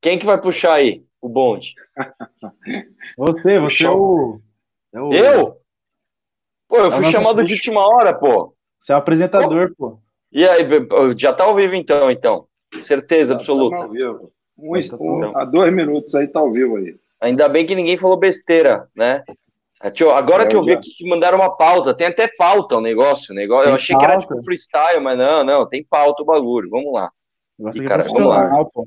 Quem que vai puxar aí o bonde? Você, você é o, é o... Eu? Pô, eu fui chamado de última hora, pô. Você é o apresentador, pô. pô. E aí, já tá ao vivo então, então. Certeza absoluta. Tá ao vivo. Um, um, há dois minutos aí tá ao vivo aí. Ainda bem que ninguém falou besteira, né? Agora é, que eu vi aqui que mandaram uma pauta, tem até pauta o negócio, o negócio. eu achei pauta. que era tipo freestyle, mas não, não, tem pauta o bagulho. Vamos lá. E, cara, vamos lá. Pô.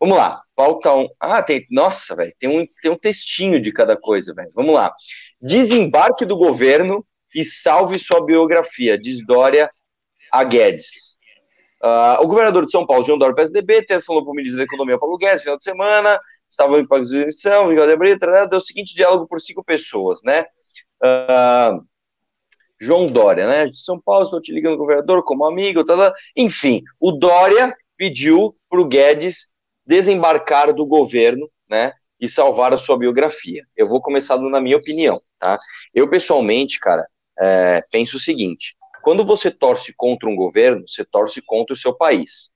Vamos lá. Pauta 1. Um. Ah, tem. Nossa, velho, tem um, tem um textinho de cada coisa, velho. Vamos lá. Desembarque do governo e salve sua biografia, diz Dória a Guedes. Uh, o governador de São Paulo, João Dória, PSDB, falou para o ministro da Economia, Paulo Guedes, final de semana, estava em pagos de abril, deu o seguinte diálogo por cinco pessoas, né? Uh, João Dória, né? De São Paulo, estou te ligando, governador, como amigo, tá, tá. enfim, o Dória pediu para o Guedes desembarcar do governo, né? E salvar a sua biografia. Eu vou começar na minha opinião, tá? Eu, pessoalmente, cara, é, penso o seguinte: quando você torce contra um governo, você torce contra o seu país.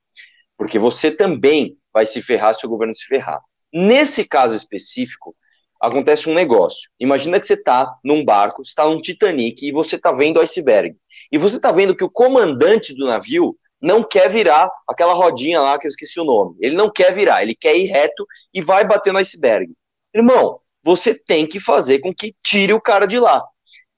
Porque você também vai se ferrar se o governo se ferrar. Nesse caso específico, acontece um negócio. Imagina que você está num barco, está num Titanic e você está vendo o iceberg. E você está vendo que o comandante do navio não quer virar aquela rodinha lá que eu esqueci o nome. Ele não quer virar, ele quer ir reto e vai bater no iceberg. Irmão, você tem que fazer com que tire o cara de lá.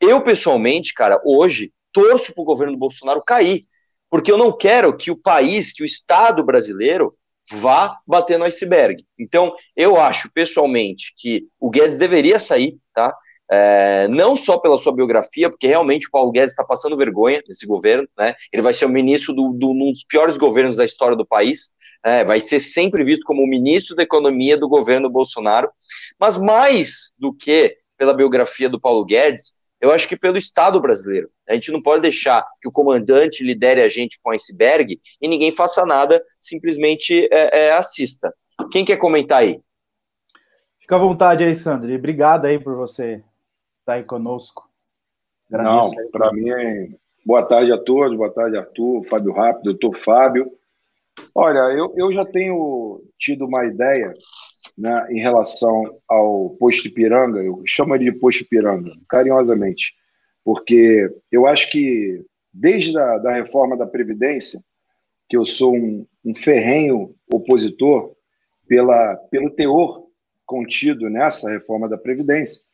Eu, pessoalmente, cara, hoje, torço para o governo Bolsonaro cair, porque eu não quero que o país, que o Estado brasileiro vá bater no iceberg. Então, eu acho, pessoalmente, que o Guedes deveria sair, tá? É, não só pela sua biografia, porque realmente o Paulo Guedes está passando vergonha nesse governo, né? Ele vai ser o ministro de do, um dos piores governos da história do país, né? vai ser sempre visto como o ministro da economia do governo Bolsonaro. Mas mais do que pela biografia do Paulo Guedes, eu acho que pelo Estado brasileiro. A gente não pode deixar que o comandante lidere a gente com iceberg e ninguém faça nada, simplesmente é, é, assista. Quem quer comentar aí? Fica à vontade aí, Sandro. obrigado aí por você estar aí conosco. Agradeço não, para mim, é... boa tarde a todos, boa tarde, Arthur, Fábio Rápido, doutor Fábio. Olha, eu, eu já tenho tido uma ideia né, em relação ao posto Ipiranga, eu chamo ele de posto Ipiranga, carinhosamente, porque eu acho que desde a da reforma da Previdência, que eu sou um, um ferrenho opositor pela, pelo teor contido nessa reforma da Previdência,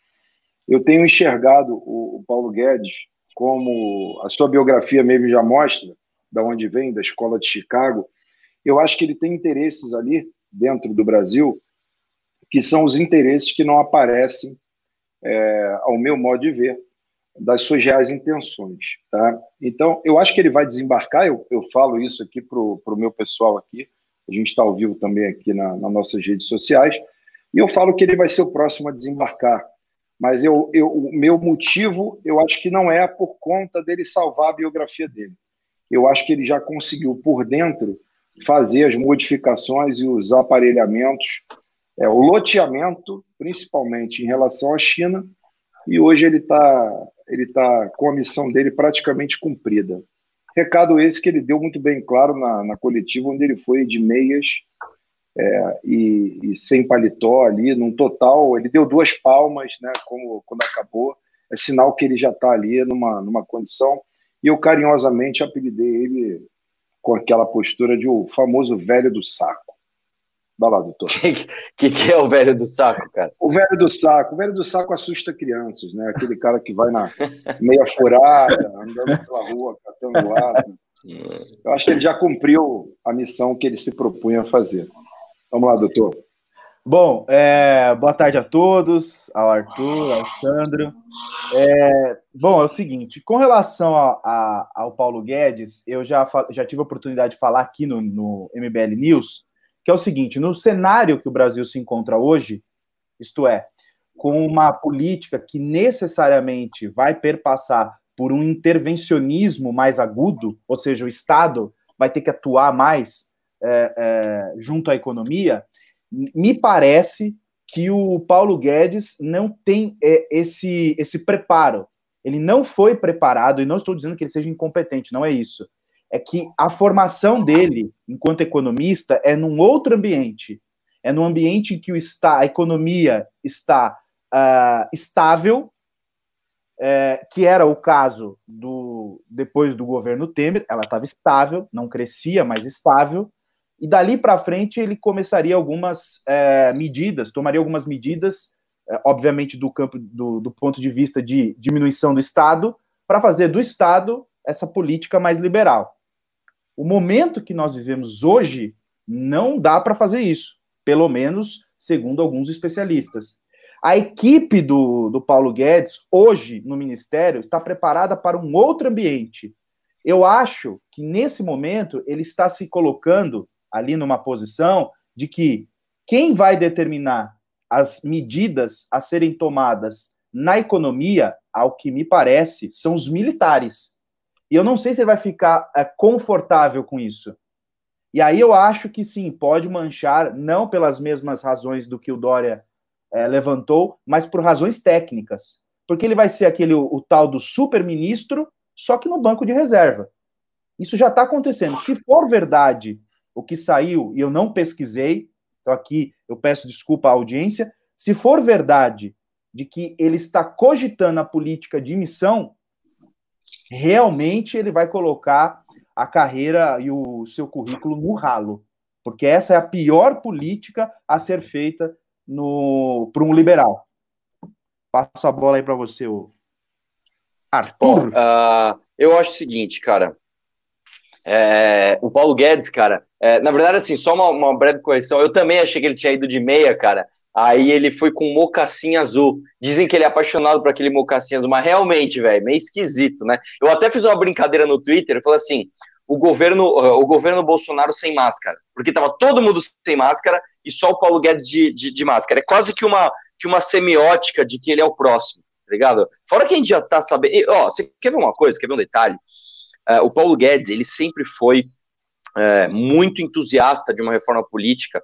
eu tenho enxergado o, o Paulo Guedes como a sua biografia mesmo já mostra, da onde vem, da escola de Chicago, eu acho que ele tem interesses ali dentro do Brasil que são os interesses que não aparecem, é, ao meu modo de ver, das suas reais intenções. Tá? Então, eu acho que ele vai desembarcar, eu, eu falo isso aqui para o meu pessoal aqui, a gente está ao vivo também aqui na, nas nossas redes sociais, e eu falo que ele vai ser o próximo a desembarcar. Mas eu, eu, o meu motivo, eu acho que não é por conta dele salvar a biografia dele. Eu acho que ele já conseguiu, por dentro, fazer as modificações e os aparelhamentos é, o loteamento, principalmente em relação à China, e hoje ele está ele tá com a missão dele praticamente cumprida. Recado esse que ele deu muito bem claro na, na coletiva, onde ele foi de meias é, e, e, sem paletó ali, num total, ele deu duas palmas, né, como, quando acabou, é sinal que ele já está ali numa, numa condição, e eu carinhosamente apelidei ele com aquela postura de o famoso velho do saco. Vai lá, doutor. O que, que, é o velho do saco, cara? O velho do saco. O velho do saco assusta crianças, né? Aquele cara que vai na meia furada, andando pela rua, catando lado. Eu acho que ele já cumpriu a missão que ele se propunha a fazer. Vamos lá, doutor. Bom, é, boa tarde a todos, ao Arthur, ao Sandro. É, bom, é o seguinte, com relação a, a, ao Paulo Guedes, eu já, já tive a oportunidade de falar aqui no, no MBL News que é o seguinte: no cenário que o Brasil se encontra hoje, isto é, com uma política que necessariamente vai perpassar por um intervencionismo mais agudo, ou seja, o Estado vai ter que atuar mais é, é, junto à economia, me parece que o Paulo Guedes não tem é, esse, esse preparo. Ele não foi preparado, e não estou dizendo que ele seja incompetente, não é isso é que a formação dele, enquanto economista, é num outro ambiente. é no ambiente em que o está, a economia está uh, estável, é, que era o caso do depois do governo Temer, ela estava estável, não crescia, mas estável, e dali para frente ele começaria algumas é, medidas, tomaria algumas medidas, é, obviamente do campo do, do ponto de vista de diminuição do Estado, para fazer do Estado essa política mais liberal. O momento que nós vivemos hoje não dá para fazer isso, pelo menos segundo alguns especialistas. A equipe do, do Paulo Guedes, hoje no Ministério, está preparada para um outro ambiente. Eu acho que nesse momento ele está se colocando ali numa posição de que quem vai determinar as medidas a serem tomadas na economia, ao que me parece, são os militares. E eu não sei se ele vai ficar é, confortável com isso. E aí eu acho que sim, pode manchar, não pelas mesmas razões do que o Dória é, levantou, mas por razões técnicas. Porque ele vai ser aquele o, o tal do super-ministro, só que no banco de reserva. Isso já está acontecendo. Se for verdade o que saiu, e eu não pesquisei, então aqui eu peço desculpa à audiência, se for verdade de que ele está cogitando a política de missão, realmente ele vai colocar a carreira e o seu currículo no ralo, porque essa é a pior política a ser feita para um liberal. Passo a bola aí para você, Arthur. Bom, uh, eu acho o seguinte, cara. É, o Paulo Guedes, cara, é, na verdade, assim, só uma, uma, breve correção. Eu também achei que ele tinha ido de meia, cara. Aí ele foi com mocassim azul. Dizem que ele é apaixonado por aquele mocassim azul, mas realmente, velho, meio esquisito, né? Eu até fiz uma brincadeira no Twitter, falei assim: o governo, o governo Bolsonaro sem máscara, porque tava todo mundo sem máscara e só o Paulo Guedes de, de, de máscara. É quase que uma, que uma semiótica de que ele é o próximo, tá ligado? Fora que a gente já tá sabendo. Ó, você quer ver uma coisa? Quer ver um detalhe? Uh, o Paulo Guedes, ele sempre foi uh, muito entusiasta de uma reforma política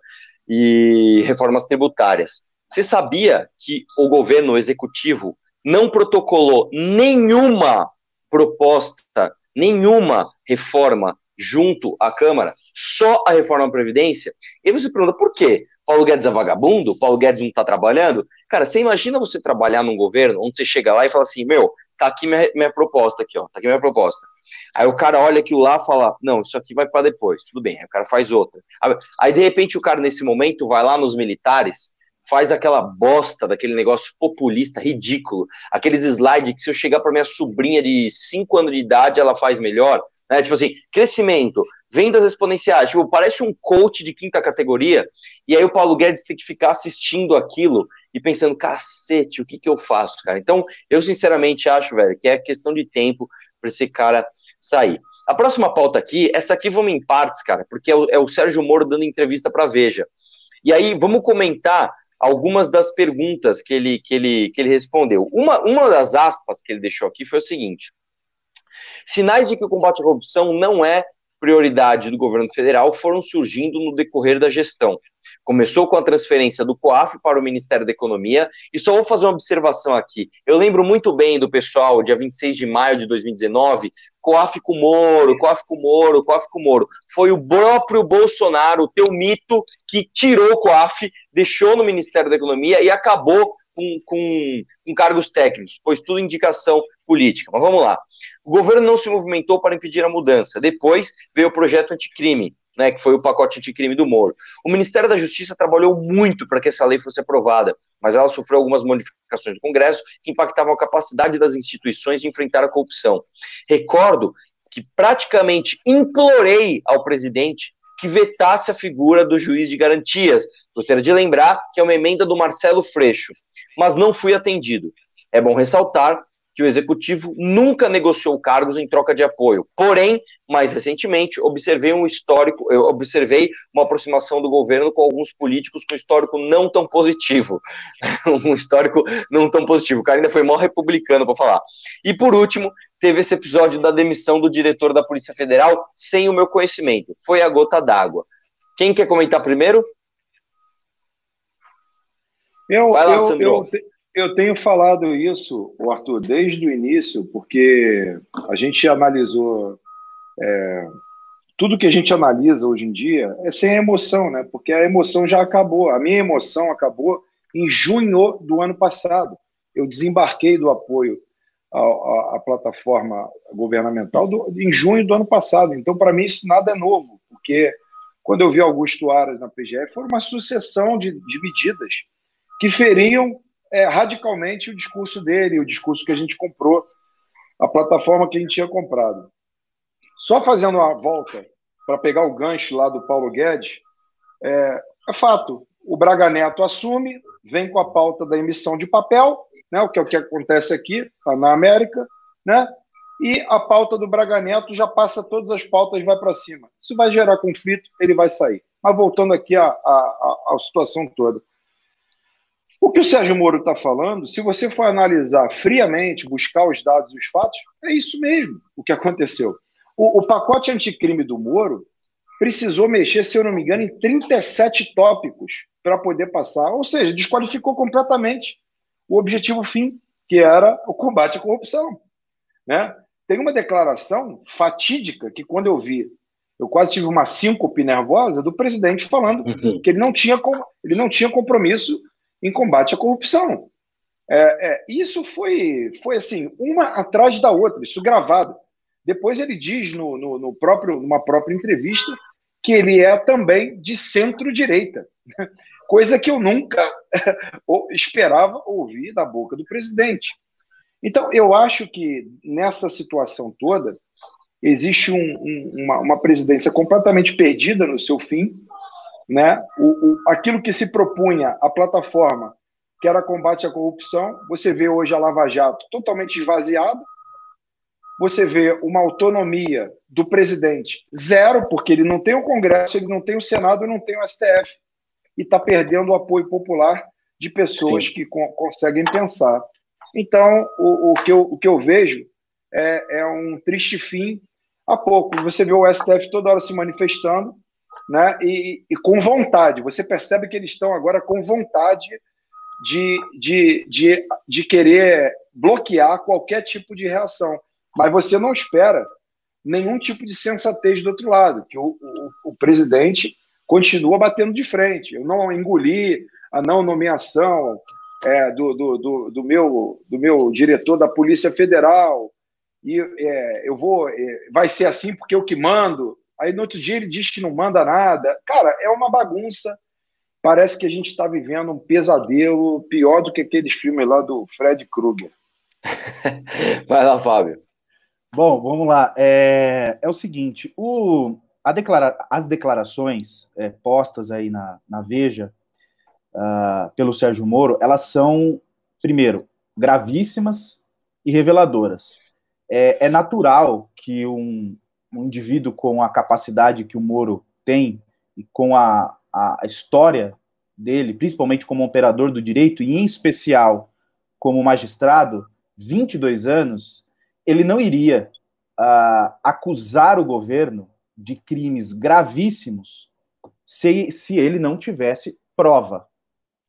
e reformas tributárias. Você sabia que o governo executivo não protocolou nenhuma proposta nenhuma reforma junto à Câmara, só a reforma da Previdência. E você pergunta, por quê? Paulo Guedes é vagabundo? Paulo Guedes não está trabalhando? Cara, você imagina você trabalhar num governo onde você chega lá e fala assim, meu, tá aqui minha, minha proposta aqui, ó, tá aqui minha proposta. Aí o cara olha aquilo lá e fala, não, isso aqui vai para depois, tudo bem, aí o cara faz outra. Aí de repente o cara nesse momento vai lá nos militares faz aquela bosta daquele negócio populista, ridículo, aqueles slides que se eu chegar para minha sobrinha de 5 anos de idade, ela faz melhor, né? Tipo assim, crescimento, vendas exponenciais, tipo, parece um coach de quinta categoria, e aí o Paulo Guedes tem que ficar assistindo aquilo e pensando, cacete, o que que eu faço, cara? Então, eu sinceramente acho, velho, que é questão de tempo para esse cara sair. A próxima pauta aqui, essa aqui vamos em partes, cara, porque é o, é o Sérgio Moro dando entrevista para Veja. E aí, vamos comentar algumas das perguntas que ele, que ele, que ele respondeu. Uma, uma das aspas que ele deixou aqui foi o seguinte: sinais de que o combate à corrupção não é prioridade do governo federal foram surgindo no decorrer da gestão. Começou com a transferência do COAF para o Ministério da Economia, e só vou fazer uma observação aqui. Eu lembro muito bem do pessoal, dia 26 de maio de 2019, COAF com Moro, COAF com Moro, COAF com Moro. Foi o próprio Bolsonaro, o teu mito, que tirou o COAF, deixou no Ministério da Economia e acabou com, com, com cargos técnicos, pois tudo indicação política. Mas vamos lá. O governo não se movimentou para impedir a mudança. Depois veio o projeto anticrime, né, que foi o pacote anticrime do Moro. O Ministério da Justiça trabalhou muito para que essa lei fosse aprovada, mas ela sofreu algumas modificações do Congresso que impactavam a capacidade das instituições de enfrentar a corrupção. Recordo que praticamente implorei ao presidente que vetasse a figura do juiz de garantias. Gostaria de lembrar que é uma emenda do Marcelo Freixo, mas não fui atendido. É bom ressaltar que o executivo nunca negociou cargos em troca de apoio. Porém, mais recentemente, observei um histórico, eu observei uma aproximação do governo com alguns políticos com histórico não tão positivo. um histórico não tão positivo. O cara ainda foi mó republicano para falar. E por último, teve esse episódio da demissão do diretor da Polícia Federal sem o meu conhecimento. Foi a gota d'água. Quem quer comentar primeiro? Eu, Vai lá, eu, Sandro. Eu, eu tenho falado isso, Arthur, desde o início, porque a gente analisou é, tudo que a gente analisa hoje em dia é sem emoção, né? Porque a emoção já acabou. A minha emoção acabou em junho do ano passado. Eu desembarquei do apoio à, à, à plataforma governamental do, em junho do ano passado. Então, para mim, isso nada é novo, porque quando eu vi Augusto Aras na PGF, foi uma sucessão de, de medidas que feriam é, radicalmente o discurso dele, o discurso que a gente comprou, a plataforma que a gente tinha comprado. Só fazendo uma volta para pegar o gancho lá do Paulo Guedes, é, é, fato. O Braga Neto assume, vem com a pauta da emissão de papel, né, o que é o que acontece aqui tá na América, né, e a pauta do Braga Neto já passa todas as pautas vai para cima. Isso vai gerar conflito, ele vai sair. Mas voltando aqui à, à situação toda. O que o Sérgio Moro está falando, se você for analisar friamente, buscar os dados e os fatos, é isso mesmo o que aconteceu. O, o pacote anticrime do Moro precisou mexer, se eu não me engano, em 37 tópicos para poder passar, ou seja, desqualificou completamente o objetivo fim, que era o combate à corrupção. Né? Tem uma declaração fatídica que, quando eu vi, eu quase tive uma síncope nervosa do presidente falando uhum. que ele não, tinha, ele não tinha compromisso em combate à corrupção. É, é, isso foi, foi assim, uma atrás da outra, isso gravado. Depois ele diz no, no, no próprio, numa própria entrevista que ele é também de centro-direita, coisa que eu nunca esperava ouvir da boca do presidente. Então, eu acho que nessa situação toda, existe um, um, uma, uma, presidência completamente perdida no seu fim. Né? O, o, aquilo que se propunha a plataforma, que era combate à corrupção, você vê hoje a Lava Jato totalmente esvaziada, você vê uma autonomia do presidente zero, porque ele não tem o Congresso, ele não tem o Senado, não tem o STF, e está perdendo o apoio popular de pessoas Sim. que co conseguem pensar. Então, o, o, que, eu, o que eu vejo é, é um triste fim a pouco. Você vê o STF toda hora se manifestando, né? E, e, com vontade. Você percebe que eles estão agora com vontade de, de, de, de querer bloquear qualquer tipo de reação mas você não espera nenhum tipo de sensatez do outro lado, que o, o, o presidente continua batendo de frente. Eu não engoli a não nomeação é, do, do, do, do, meu, do meu diretor da Polícia Federal, e é, eu vou. É, vai ser assim porque eu que mando. Aí no outro dia ele diz que não manda nada. Cara, é uma bagunça. Parece que a gente está vivendo um pesadelo pior do que aqueles filmes lá do Fred Krueger. Vai lá, Fábio. Bom, vamos lá. É, é o seguinte: o, declara, as declarações é, postas aí na, na Veja uh, pelo Sérgio Moro, elas são, primeiro, gravíssimas e reveladoras. É, é natural que um, um, indivíduo com a capacidade que o Moro tem e com a, a história dele, principalmente como operador do direito e, em especial, como magistrado, 22 anos, ele não iria uh, acusar o governo de crimes gravíssimos se, se ele não tivesse prova.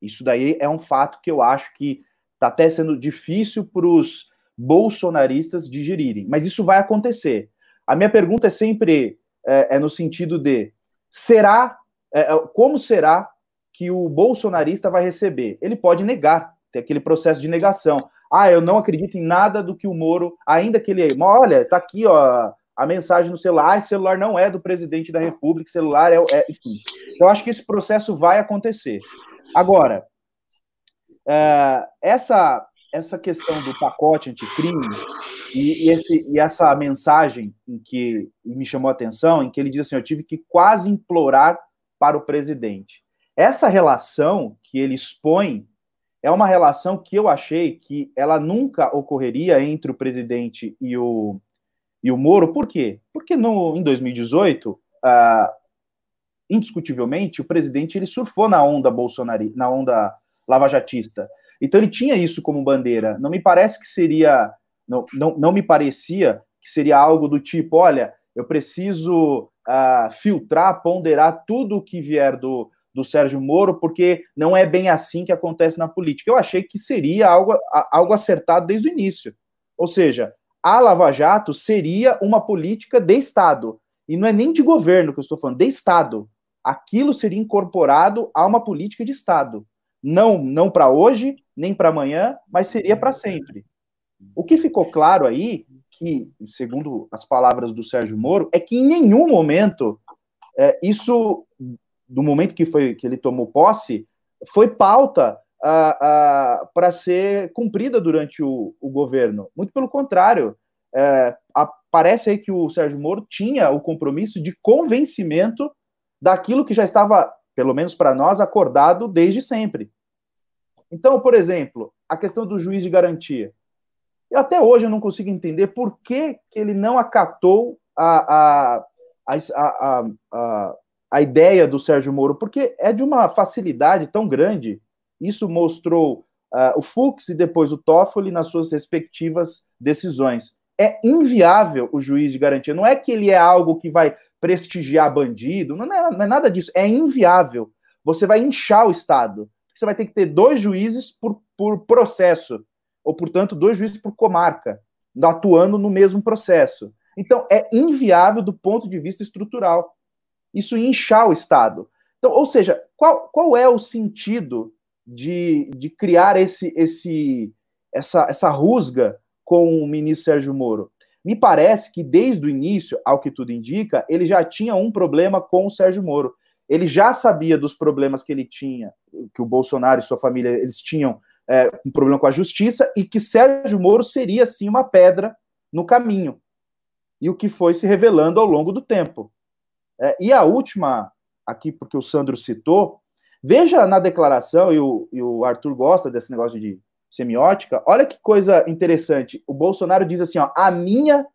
Isso daí é um fato que eu acho que está até sendo difícil para os bolsonaristas digerirem, mas isso vai acontecer. A minha pergunta é sempre é, é no sentido de será é, é como será que o bolsonarista vai receber? Ele pode negar, tem aquele processo de negação. Ah, eu não acredito em nada do que o Moro, ainda que ele. Olha, tá aqui, ó, a mensagem no celular. Ah, celular não é do presidente da República, celular é, é. Enfim. Eu acho que esse processo vai acontecer. Agora, é, essa, essa questão do pacote anticrime e, e, esse, e essa mensagem em que me chamou a atenção, em que ele diz assim: eu tive que quase implorar para o presidente. Essa relação que ele expõe é uma relação que eu achei que ela nunca ocorreria entre o presidente e o, e o Moro. Por quê? Porque no, em 2018, ah, indiscutivelmente, o presidente ele surfou na onda bolsonarista, na onda lavajatista. Então ele tinha isso como bandeira. Não me parece que seria, não, não, não me parecia que seria algo do tipo, olha, eu preciso uh, filtrar, ponderar tudo o que vier do, do Sérgio Moro, porque não é bem assim que acontece na política. Eu achei que seria algo, algo acertado desde o início. Ou seja, a Lava Jato seria uma política de Estado. E não é nem de governo que eu estou falando, de Estado. Aquilo seria incorporado a uma política de Estado. Não, não para hoje, nem para amanhã, mas seria para sempre. O que ficou claro aí, que, segundo as palavras do Sérgio Moro, é que em nenhum momento é, isso, do momento que foi que ele tomou posse, foi pauta para ser cumprida durante o, o, governo. Muito pelo contrário, é, a, parece aí que o Sérgio Moro tinha o compromisso de convencimento daquilo que já estava, pelo menos para nós, acordado desde sempre. Então, por exemplo, a questão do juiz de garantia. Eu, até hoje eu não consigo entender por que, que ele não acatou a, a, a, a, a ideia do Sérgio Moro, porque é de uma facilidade tão grande. Isso mostrou uh, o Fux e depois o Toffoli nas suas respectivas decisões. É inviável o juiz de garantia. Não é que ele é algo que vai prestigiar bandido, não é, não é nada disso. É inviável. Você vai inchar o Estado. Você vai ter que ter dois juízes por, por processo, ou, portanto, dois juízes por comarca, atuando no mesmo processo. Então, é inviável do ponto de vista estrutural. Isso inchar o Estado. Então, ou seja, qual, qual é o sentido de, de criar esse, esse, essa, essa rusga com o ministro Sérgio Moro? Me parece que desde o início, ao que tudo indica, ele já tinha um problema com o Sérgio Moro. Ele já sabia dos problemas que ele tinha, que o Bolsonaro e sua família eles tinham é, um problema com a justiça e que Sérgio Moro seria sim uma pedra no caminho. E o que foi se revelando ao longo do tempo. É, e a última, aqui porque o Sandro citou, veja na declaração, e o, e o Arthur gosta desse negócio de semiótica, olha que coisa interessante. O Bolsonaro diz assim: ó, a minha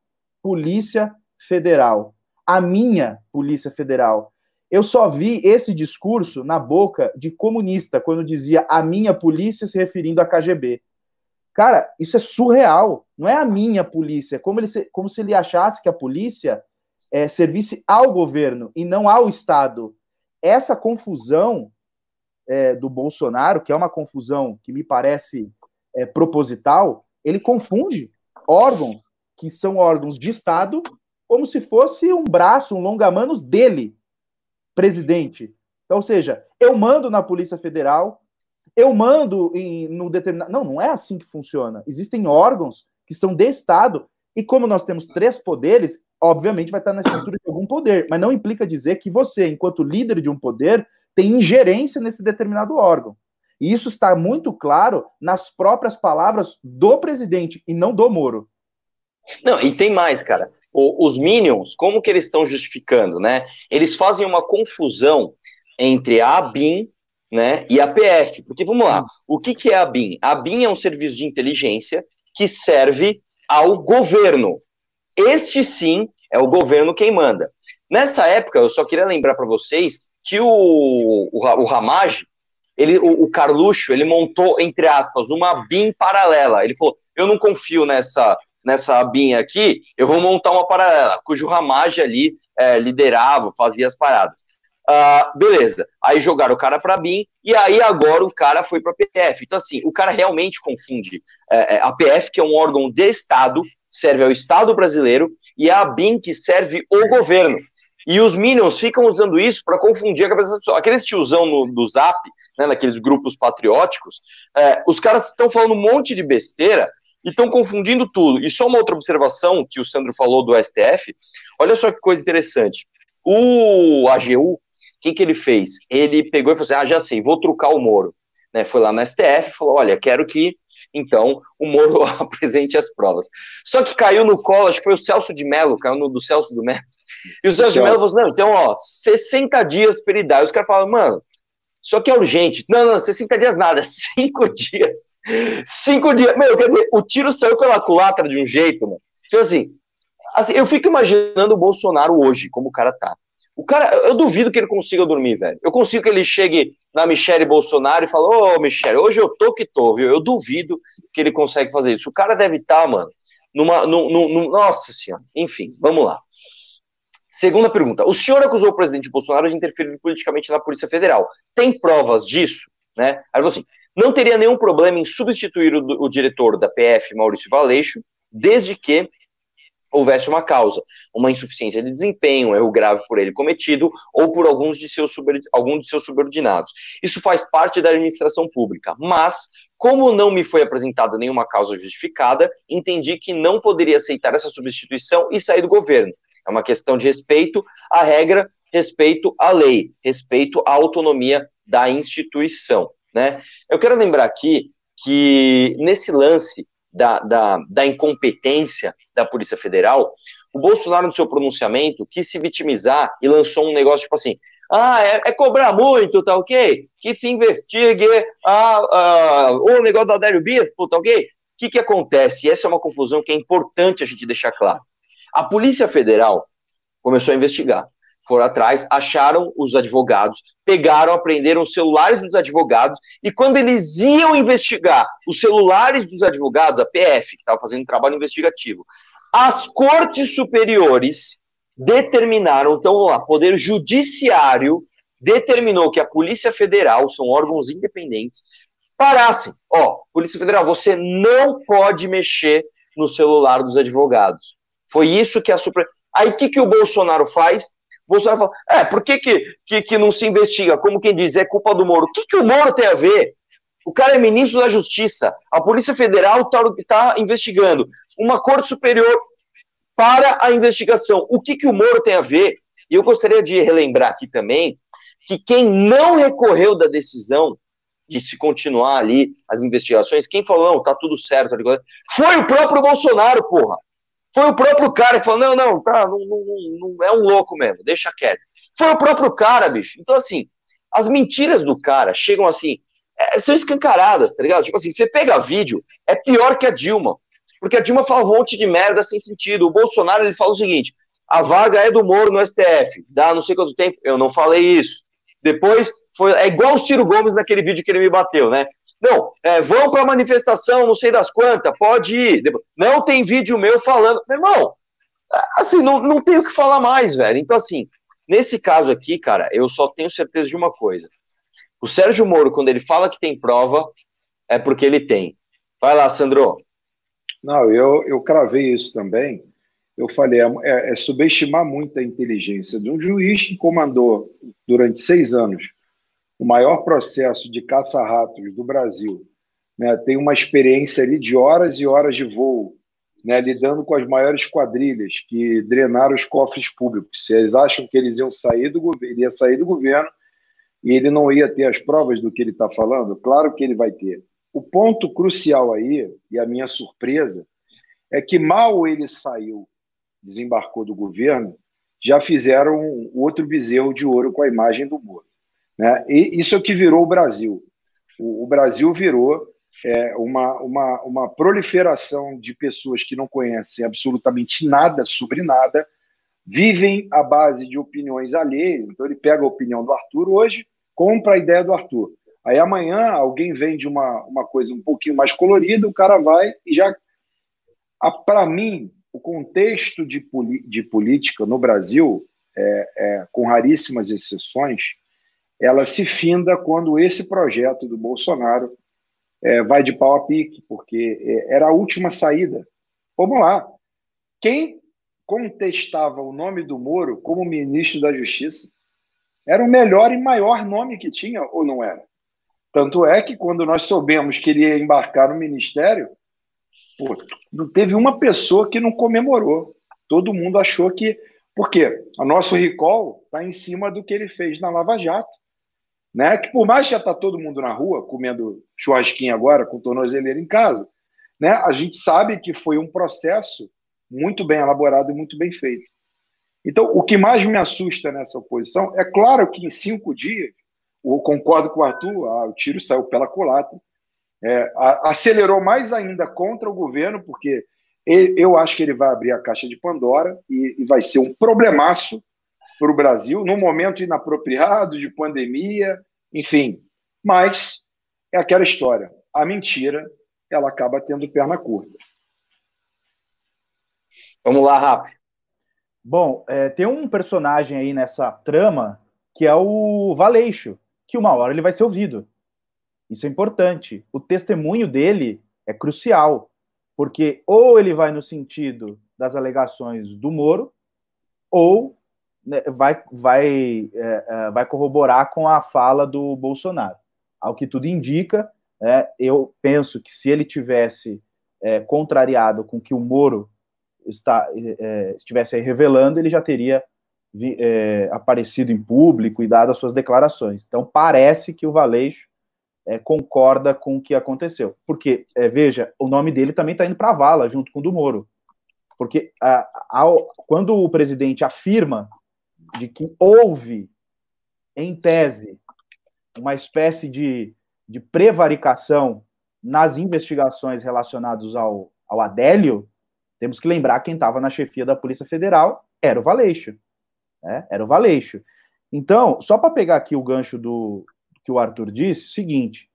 Polícia Federal. A minha Polícia Federal. Eu só vi esse discurso na boca de comunista, quando dizia a minha polícia se referindo à KGB. Cara, isso é surreal. Não é a minha polícia. Como, ele, como se ele achasse que a polícia é, servisse ao governo e não ao Estado. Essa confusão é, do Bolsonaro, que é uma confusão que me parece é, proposital, ele confunde órgãos que são órgãos de Estado como se fosse um braço, um longa-manos dele, presidente. Então, ou seja, eu mando na Polícia Federal, eu mando em, no determinado. Não, não é assim que funciona. Existem órgãos que são de Estado, e como nós temos três poderes, obviamente vai estar na estrutura de algum poder, mas não implica dizer que você, enquanto líder de um poder, tem ingerência nesse determinado órgão. E isso está muito claro nas próprias palavras do presidente e não do Moro. Não, e tem mais, cara. O, os Minions, como que eles estão justificando, né? Eles fazem uma confusão entre a ABIN né, e a PF. Porque, vamos lá, o que, que é a ABIN? A ABIN é um serviço de inteligência que serve ao governo. Este sim é o governo quem manda. Nessa época, eu só queria lembrar para vocês que o, o, o ele, o, o Carluxo, ele montou, entre aspas, uma BIM paralela. Ele falou: eu não confio nessa, nessa BIM aqui, eu vou montar uma paralela, cujo Ramage ali é, liderava, fazia as paradas. Uh, beleza, aí jogaram o cara para BIM, e aí agora o cara foi para PF. Então, assim, o cara realmente confunde. É, é a PF, que é um órgão de Estado, serve ao Estado brasileiro, e a BIM, que serve o governo. E os Minions ficam usando isso para confundir a cabeça das pessoas. Aqueles tiozão no, do Zap, né, naqueles grupos patrióticos, é, os caras estão falando um monte de besteira e estão confundindo tudo. E só uma outra observação que o Sandro falou do STF, olha só que coisa interessante. O AGU, o que, que ele fez? Ele pegou e falou assim: ah, já sei, vou trucar o Moro. Né, foi lá no STF e falou: olha, quero que então o Moro apresente as provas. Só que caiu no colo, acho que foi o Celso de Mello, caiu no do Celso do Mello. E o Celso de Mello falou assim: não, então, ó, 60 dias para ele dar. E os caras falaram, mano, isso aqui é urgente. Não, não, 60 dias nada, 5 dias. 5 dias. Meu, quer dizer, o tiro saiu pela culatra de um jeito, mano. Então, assim, assim, eu fico imaginando o Bolsonaro hoje, como o cara tá. O cara, eu duvido que ele consiga dormir, velho. Eu consigo que ele chegue na Michelle Bolsonaro e fale, ô, oh, Michelle, hoje eu tô que tô, viu? Eu duvido que ele consegue fazer isso. O cara deve estar, tá, mano, numa, num, num, nossa senhora. Enfim, vamos lá. Segunda pergunta. O senhor acusou o presidente Bolsonaro de interferir politicamente na Polícia Federal. Tem provas disso? Né? Aí assim, não teria nenhum problema em substituir o, o diretor da PF, Maurício Valeixo, desde que houvesse uma causa, uma insuficiência de desempenho, um erro grave por ele cometido ou por alguns de seus, algum de seus subordinados. Isso faz parte da administração pública, mas, como não me foi apresentada nenhuma causa justificada, entendi que não poderia aceitar essa substituição e sair do governo. É uma questão de respeito à regra, respeito à lei, respeito à autonomia da instituição. Né? Eu quero lembrar aqui que nesse lance da, da, da incompetência da Polícia Federal, o Bolsonaro, no seu pronunciamento, quis se vitimizar e lançou um negócio tipo assim: ah, é, é cobrar muito, tá ok? Que se investigue ah, ah, o negócio da Adélio Bispo, tá ok? O que, que acontece? E essa é uma confusão que é importante a gente deixar claro. A Polícia Federal começou a investigar foram atrás, acharam os advogados, pegaram, aprenderam os celulares dos advogados, e quando eles iam investigar os celulares dos advogados, a PF, que estava fazendo trabalho investigativo, as cortes superiores determinaram, então vamos lá, Poder Judiciário determinou que a Polícia Federal, são órgãos independentes, parassem. Ó, Polícia Federal, você não pode mexer no celular dos advogados. Foi isso que a Suprema. Aí o que, que o Bolsonaro faz? Bolsonaro falou, é, por que, que, que, que, não se investiga? Como quem diz, é culpa do Moro. O que, que o Moro tem a ver? O cara é ministro da Justiça. A Polícia Federal está tá investigando. Uma Corte Superior para a investigação. O que, que o Moro tem a ver? E eu gostaria de relembrar aqui também que quem não recorreu da decisão de se continuar ali as investigações, quem falou, não, tá tudo certo, tá foi o próprio Bolsonaro, porra. Foi o próprio cara que falou: não, não, tá, não, não, não é um louco mesmo, deixa quieto. Foi o próprio cara, bicho. Então, assim, as mentiras do cara chegam assim, é, são escancaradas, tá ligado? Tipo assim, você pega vídeo, é pior que a Dilma. Porque a Dilma fala um monte de merda sem sentido. O Bolsonaro, ele fala o seguinte: a vaga é do Moro no STF. Dá não sei quanto tempo. Eu não falei isso. Depois, foi, é igual o Ciro Gomes naquele vídeo que ele me bateu, né? Não, é, vão para a manifestação, não sei das quantas, pode ir. Não tem vídeo meu falando. Meu irmão, assim, não, não tenho o que falar mais, velho. Então, assim, nesse caso aqui, cara, eu só tenho certeza de uma coisa. O Sérgio Moro, quando ele fala que tem prova, é porque ele tem. Vai lá, Sandro. Não, eu, eu cravei isso também. Eu falei, é, é, é subestimar muito a inteligência de um juiz que comandou durante seis anos o maior processo de caça-ratos do Brasil, né, tem uma experiência ali de horas e horas de voo, né, lidando com as maiores quadrilhas que drenaram os cofres públicos. Eles acham que eles iam sair do governo, ia sair do governo e ele não ia ter as provas do que ele está falando, claro que ele vai ter. O ponto crucial aí, e a minha surpresa, é que mal ele saiu, desembarcou do governo, já fizeram outro bezerro de ouro com a imagem do Moro. Né? E isso é o que virou o Brasil. O, o Brasil virou é, uma, uma, uma proliferação de pessoas que não conhecem absolutamente nada sobre nada, vivem à base de opiniões alheias. Então, ele pega a opinião do Arthur hoje, compra a ideia do Arthur. Aí amanhã alguém vende uma, uma coisa um pouquinho mais colorida, o cara vai e já. Para mim, o contexto de, de política no Brasil, é, é, com raríssimas exceções, ela se finda quando esse projeto do Bolsonaro é, vai de pau a pique, porque é, era a última saída. Vamos lá. Quem contestava o nome do Moro como ministro da Justiça era o melhor e maior nome que tinha, ou não era? Tanto é que quando nós soubemos que ele ia embarcar no ministério, pô, não teve uma pessoa que não comemorou. Todo mundo achou que. Por quê? O nosso recall está em cima do que ele fez na Lava Jato né? Que por mais que já está todo mundo na rua comendo churrasquinho agora com tornozeleira em casa, né? A gente sabe que foi um processo muito bem elaborado e muito bem feito. Então, o que mais me assusta nessa oposição é claro que em cinco dias, eu concordo com o Arthur, ah, o tiro saiu pela culatra, é, acelerou mais ainda contra o governo, porque eu acho que ele vai abrir a caixa de Pandora e, e vai ser um problemaço para o Brasil, num momento inapropriado de pandemia, enfim. Mas é aquela história. A mentira, ela acaba tendo perna curta. Vamos lá, Rafa. Bom, é, tem um personagem aí nessa trama que é o Valeixo, que uma hora ele vai ser ouvido. Isso é importante. O testemunho dele é crucial, porque ou ele vai no sentido das alegações do Moro ou vai, vai, é, é, vai corroborar com a fala do Bolsonaro. Ao que tudo indica, é, eu penso que se ele tivesse é, contrariado com que o Moro está, é, estivesse revelando, ele já teria vi, é, aparecido em público e dado as suas declarações. Então, parece que o Valeixo concorda com o que aconteceu. Porque, veja, o nome dele também está indo para a vala, junto com o do Moro. Porque a, a, quando o presidente afirma de que houve, em tese, uma espécie de, de prevaricação nas investigações relacionadas ao, ao Adélio, temos que lembrar quem estava na chefia da Polícia Federal era o Valeixo. Né? Era o Valeixo. Então, só para pegar aqui o gancho do que o Arthur disse, seguinte: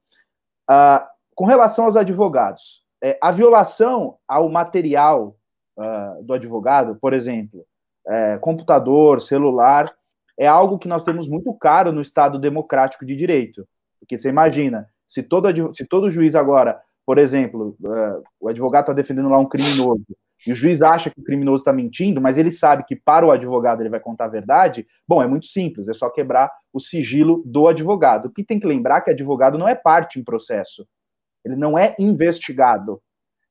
uh, com relação aos advogados, é, a violação ao material uh, do advogado, por exemplo, é, computador, celular, é algo que nós temos muito caro no Estado democrático de direito. Porque você imagina, se todo, se todo juiz agora, por exemplo, uh, o advogado está defendendo lá um criminoso, e o juiz acha que o criminoso está mentindo, mas ele sabe que para o advogado ele vai contar a verdade, bom, é muito simples, é só quebrar o sigilo do advogado. O que tem que lembrar é que advogado não é parte em processo, ele não é investigado.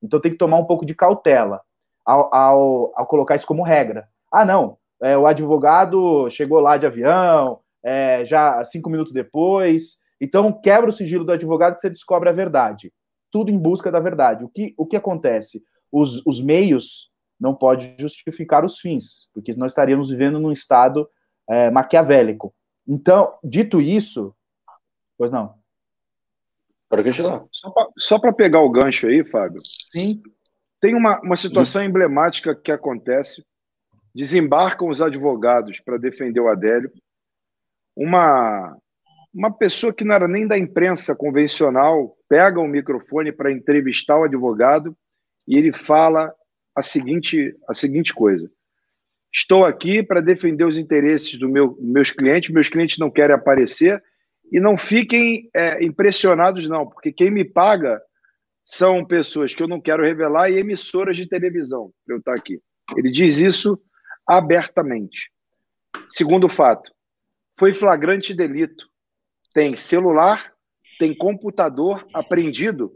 Então tem que tomar um pouco de cautela ao, ao, ao colocar isso como regra. Ah, não, é, o advogado chegou lá de avião, é, já cinco minutos depois, então quebra o sigilo do advogado que você descobre a verdade. Tudo em busca da verdade. O que, o que acontece? Os, os meios não podem justificar os fins, porque senão estaríamos vivendo num estado é, maquiavélico. Então, dito isso, pois não. Para continuar. Só para pegar o gancho aí, Fábio. Sim. Tem uma, uma situação emblemática que acontece desembarcam os advogados para defender o Adélio. Uma, uma pessoa que não era nem da imprensa convencional pega o microfone para entrevistar o advogado e ele fala a seguinte, a seguinte coisa. Estou aqui para defender os interesses dos meu, meus clientes, meus clientes não querem aparecer e não fiquem é, impressionados, não, porque quem me paga são pessoas que eu não quero revelar e emissoras de televisão eu estar aqui. Ele diz isso abertamente. Segundo fato, foi flagrante delito. Tem celular, tem computador apreendido.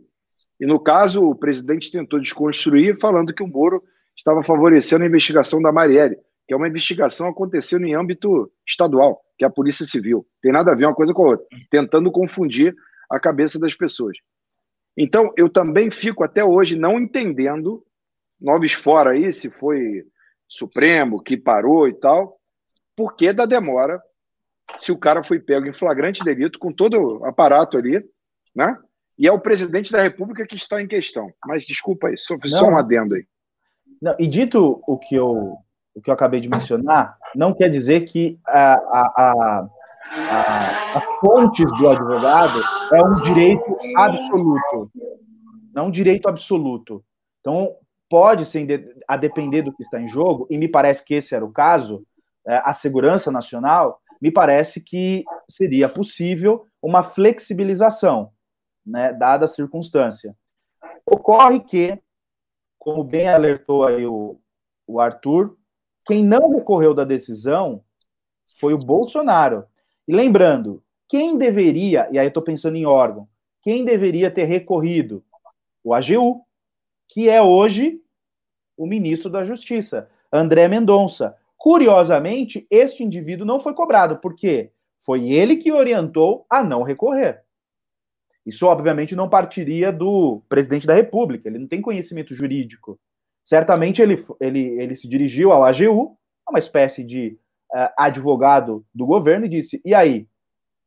E no caso, o presidente tentou desconstruir falando que o Moro estava favorecendo a investigação da Marielle, que é uma investigação acontecendo em âmbito estadual, que é a Polícia Civil. Tem nada a ver uma coisa com a outra, tentando confundir a cabeça das pessoas. Então, eu também fico até hoje não entendendo, nomes fora aí, se foi Supremo que parou e tal. Por que da demora se o cara foi pego em flagrante delito com todo o aparato ali, né? E é o presidente da República que está em questão. Mas desculpa aí, só, só um adendo aí. Não, e dito o que, eu, o que eu acabei de mencionar, não quer dizer que a, a, a, as fontes do advogado é um direito absoluto. Não um direito absoluto. Então, pode ser, a depender do que está em jogo, e me parece que esse era o caso, é, a segurança nacional, me parece que seria possível uma flexibilização, né, dada a circunstância. Ocorre que, como bem alertou aí o, o Arthur, quem não recorreu da decisão foi o Bolsonaro. E lembrando, quem deveria, e aí eu estou pensando em órgão, quem deveria ter recorrido? O AGU, que é hoje o ministro da Justiça, André Mendonça. Curiosamente, este indivíduo não foi cobrado, porque foi ele que orientou a não recorrer. Isso, obviamente, não partiria do presidente da República, ele não tem conhecimento jurídico. Certamente ele, ele, ele se dirigiu ao AGU, uma espécie de uh, advogado do governo, e disse: e aí?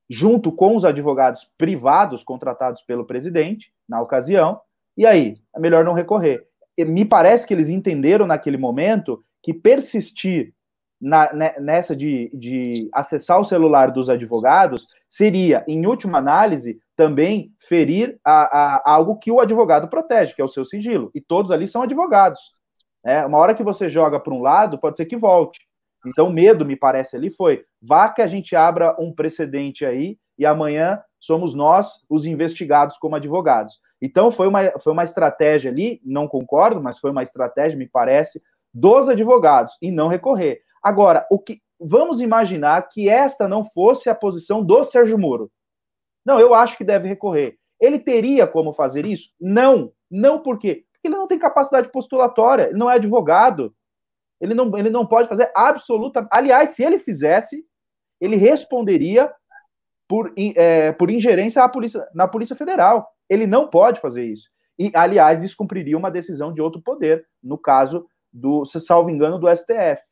Junto com os advogados privados contratados pelo presidente, na ocasião, e aí? É melhor não recorrer. Me parece que eles entenderam naquele momento que persistir na, né, nessa de, de acessar o celular dos advogados seria, em última análise, também ferir a, a, algo que o advogado protege, que é o seu sigilo. E todos ali são advogados. Né? Uma hora que você joga para um lado, pode ser que volte. Então, o medo, me parece, ali foi: vá que a gente abra um precedente aí e amanhã somos nós os investigados como advogados. Então, foi uma, foi uma estratégia ali, não concordo, mas foi uma estratégia, me parece, dos advogados e não recorrer. Agora, o que vamos imaginar que esta não fosse a posição do Sérgio Moro. Não, eu acho que deve recorrer. Ele teria como fazer isso? Não. Não por quê? Porque ele não tem capacidade postulatória, ele não é advogado. Ele não, ele não pode fazer absoluta. Aliás, se ele fizesse, ele responderia por, é, por ingerência polícia, na Polícia Federal. Ele não pode fazer isso. E, aliás, descumpriria uma decisão de outro poder, no caso do, se salvo engano, do STF.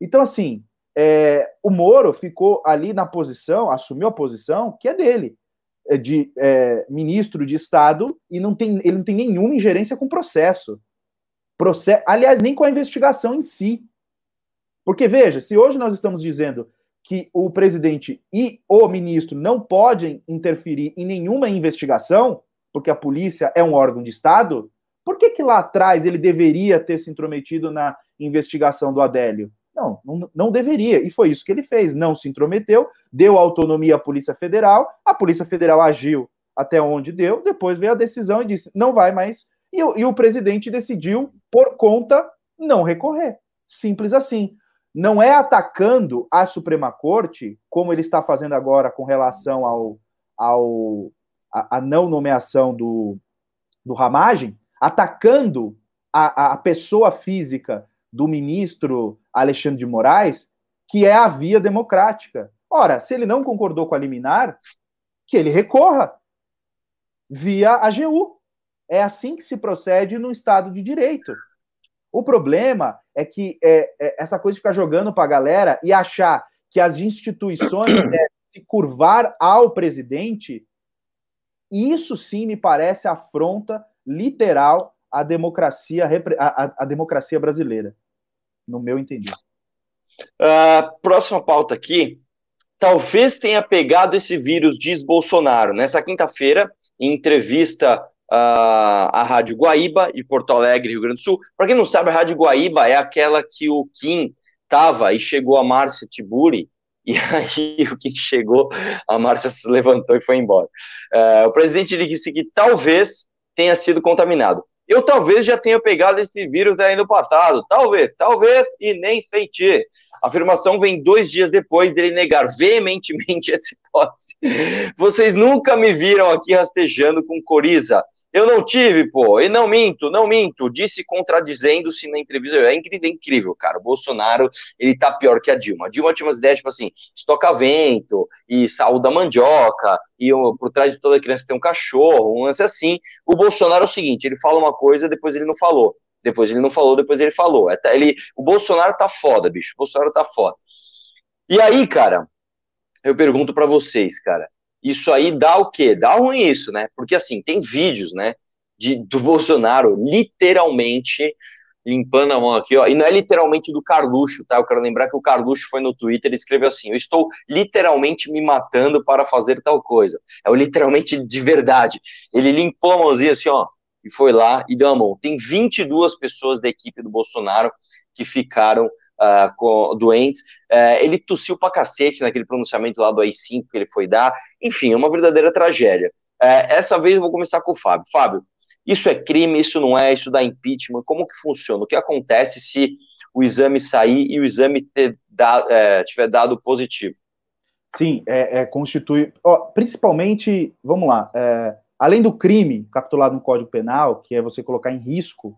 Então, assim, é, o Moro ficou ali na posição, assumiu a posição que é dele, é de é, ministro de Estado, e não tem, ele não tem nenhuma ingerência com o processo. processo. Aliás, nem com a investigação em si. Porque, veja, se hoje nós estamos dizendo que o presidente e o ministro não podem interferir em nenhuma investigação, porque a polícia é um órgão de Estado, por que, que lá atrás ele deveria ter se intrometido na investigação do Adélio? Não, não, não, deveria. E foi isso que ele fez. Não se intrometeu, deu autonomia à Polícia Federal, a Polícia Federal agiu até onde deu, depois veio a decisão e disse: não vai mais. E, e o presidente decidiu, por conta, não recorrer. Simples assim. Não é atacando a Suprema Corte, como ele está fazendo agora com relação ao, ao a, a não nomeação do, do Ramagem, atacando a, a pessoa física do ministro Alexandre de Moraes, que é a via democrática. Ora, se ele não concordou com a liminar, que ele recorra via AGU. É assim que se procede no Estado de Direito. O problema é que é, é essa coisa de ficar jogando para a galera e achar que as instituições devem se curvar ao presidente, isso sim me parece afronta literal à democracia, a, a democracia brasileira, no meu entender. Uh, próxima pauta aqui. Talvez tenha pegado esse vírus, diz Bolsonaro. Nessa quinta-feira, em entrevista uh, à Rádio Guaíba, e Porto Alegre, Rio Grande do Sul. Para quem não sabe, a Rádio Guaíba é aquela que o Kim estava e chegou a Márcia Tiburi, e aí o que chegou, a Márcia se levantou e foi embora. Uh, o presidente disse que talvez tenha sido contaminado. Eu talvez já tenha pegado esse vírus aí no passado. Talvez, talvez, e nem senti. A afirmação vem dois dias depois dele negar veementemente essa hipótese. Vocês nunca me viram aqui rastejando com coriza. Eu não tive, pô, e não minto, não minto, disse contradizendo-se na entrevista. É incrível, é incrível, cara. O Bolsonaro, ele tá pior que a Dilma. A Dilma tinha umas ideias, tipo assim, estoca vento, e saúde da mandioca, e por trás de toda criança tem um cachorro, um lance assim. O Bolsonaro é o seguinte, ele fala uma coisa, depois ele não falou. Depois ele não falou, depois ele falou. É, ele, o Bolsonaro tá foda, bicho. O Bolsonaro tá foda. E aí, cara, eu pergunto para vocês, cara, isso aí dá o quê? Dá ruim isso, né? Porque assim, tem vídeos, né, de, do Bolsonaro literalmente limpando a mão aqui, ó, e não é literalmente do Carluxo, tá? Eu quero lembrar que o Carluxo foi no Twitter e escreveu assim: Eu estou literalmente me matando para fazer tal coisa. É o literalmente de verdade. Ele limpou a mãozinha assim, ó, e foi lá e deu a mão. Tem 22 pessoas da equipe do Bolsonaro que ficaram uh, com, doentes. Uh, ele tossiu pra cacete naquele pronunciamento lá do AI-5 que ele foi dar. Enfim, é uma verdadeira tragédia. Uh, essa vez eu vou começar com o Fábio. Fábio, isso é crime, isso não é, isso dá impeachment, como que funciona? O que acontece se o exame sair e o exame dado, é, tiver dado positivo? Sim, é, é constitui, ó, principalmente, vamos lá, é, além do crime capitulado no Código Penal, que é você colocar em risco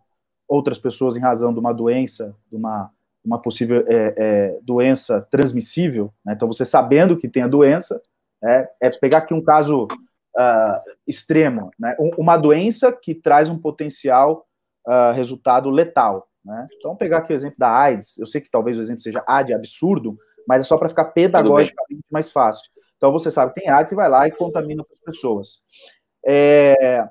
outras pessoas em razão de uma doença, de uma uma possível é, é, doença transmissível, né? então você sabendo que tem a doença, é, é pegar aqui um caso uh, extremo, né? Um, uma doença que traz um potencial uh, resultado letal. Né? Então, pegar aqui o exemplo da AIDS, eu sei que talvez o exemplo seja ad absurdo, mas é só para ficar pedagogicamente mais fácil. Então, você sabe que tem AIDS e vai lá e contamina outras pessoas. É,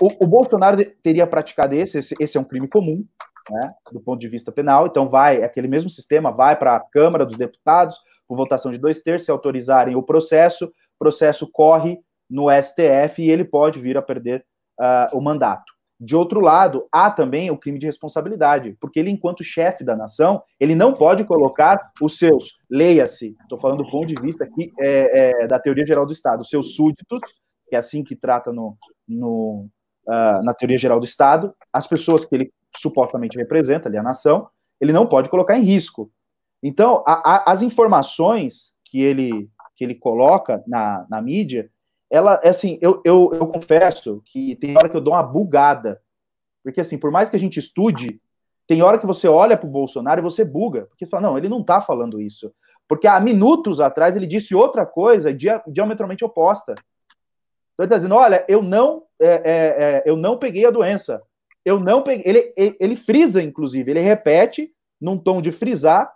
o, o, Bolsonaro teria praticado esse, esse, esse é um crime comum, né, do ponto de vista penal. Então, vai, aquele mesmo sistema vai para a Câmara dos Deputados, por votação de dois terços, se autorizarem o processo, o processo corre no STF e ele pode vir a perder uh, o mandato. De outro lado, há também o crime de responsabilidade, porque ele, enquanto chefe da nação, ele não pode colocar os seus, leia-se, estou falando do ponto de vista aqui é, é, da teoria geral do Estado, os seus súditos, que é assim que trata no, no uh, na teoria geral do Estado, as pessoas que ele supostamente representa ali a nação, ele não pode colocar em risco. Então, a, a, as informações que ele, que ele coloca na, na mídia, ela, é assim, eu, eu, eu confesso que tem hora que eu dou uma bugada. Porque, assim, por mais que a gente estude, tem hora que você olha para o Bolsonaro e você buga. Porque você fala, não, ele não está falando isso. Porque há minutos atrás ele disse outra coisa diametralmente oposta. Então ele está dizendo: olha, eu não, é, é, é, eu não peguei a doença. Eu não peguei. Ele, ele, ele, frisa, inclusive, ele repete num tom de frisar.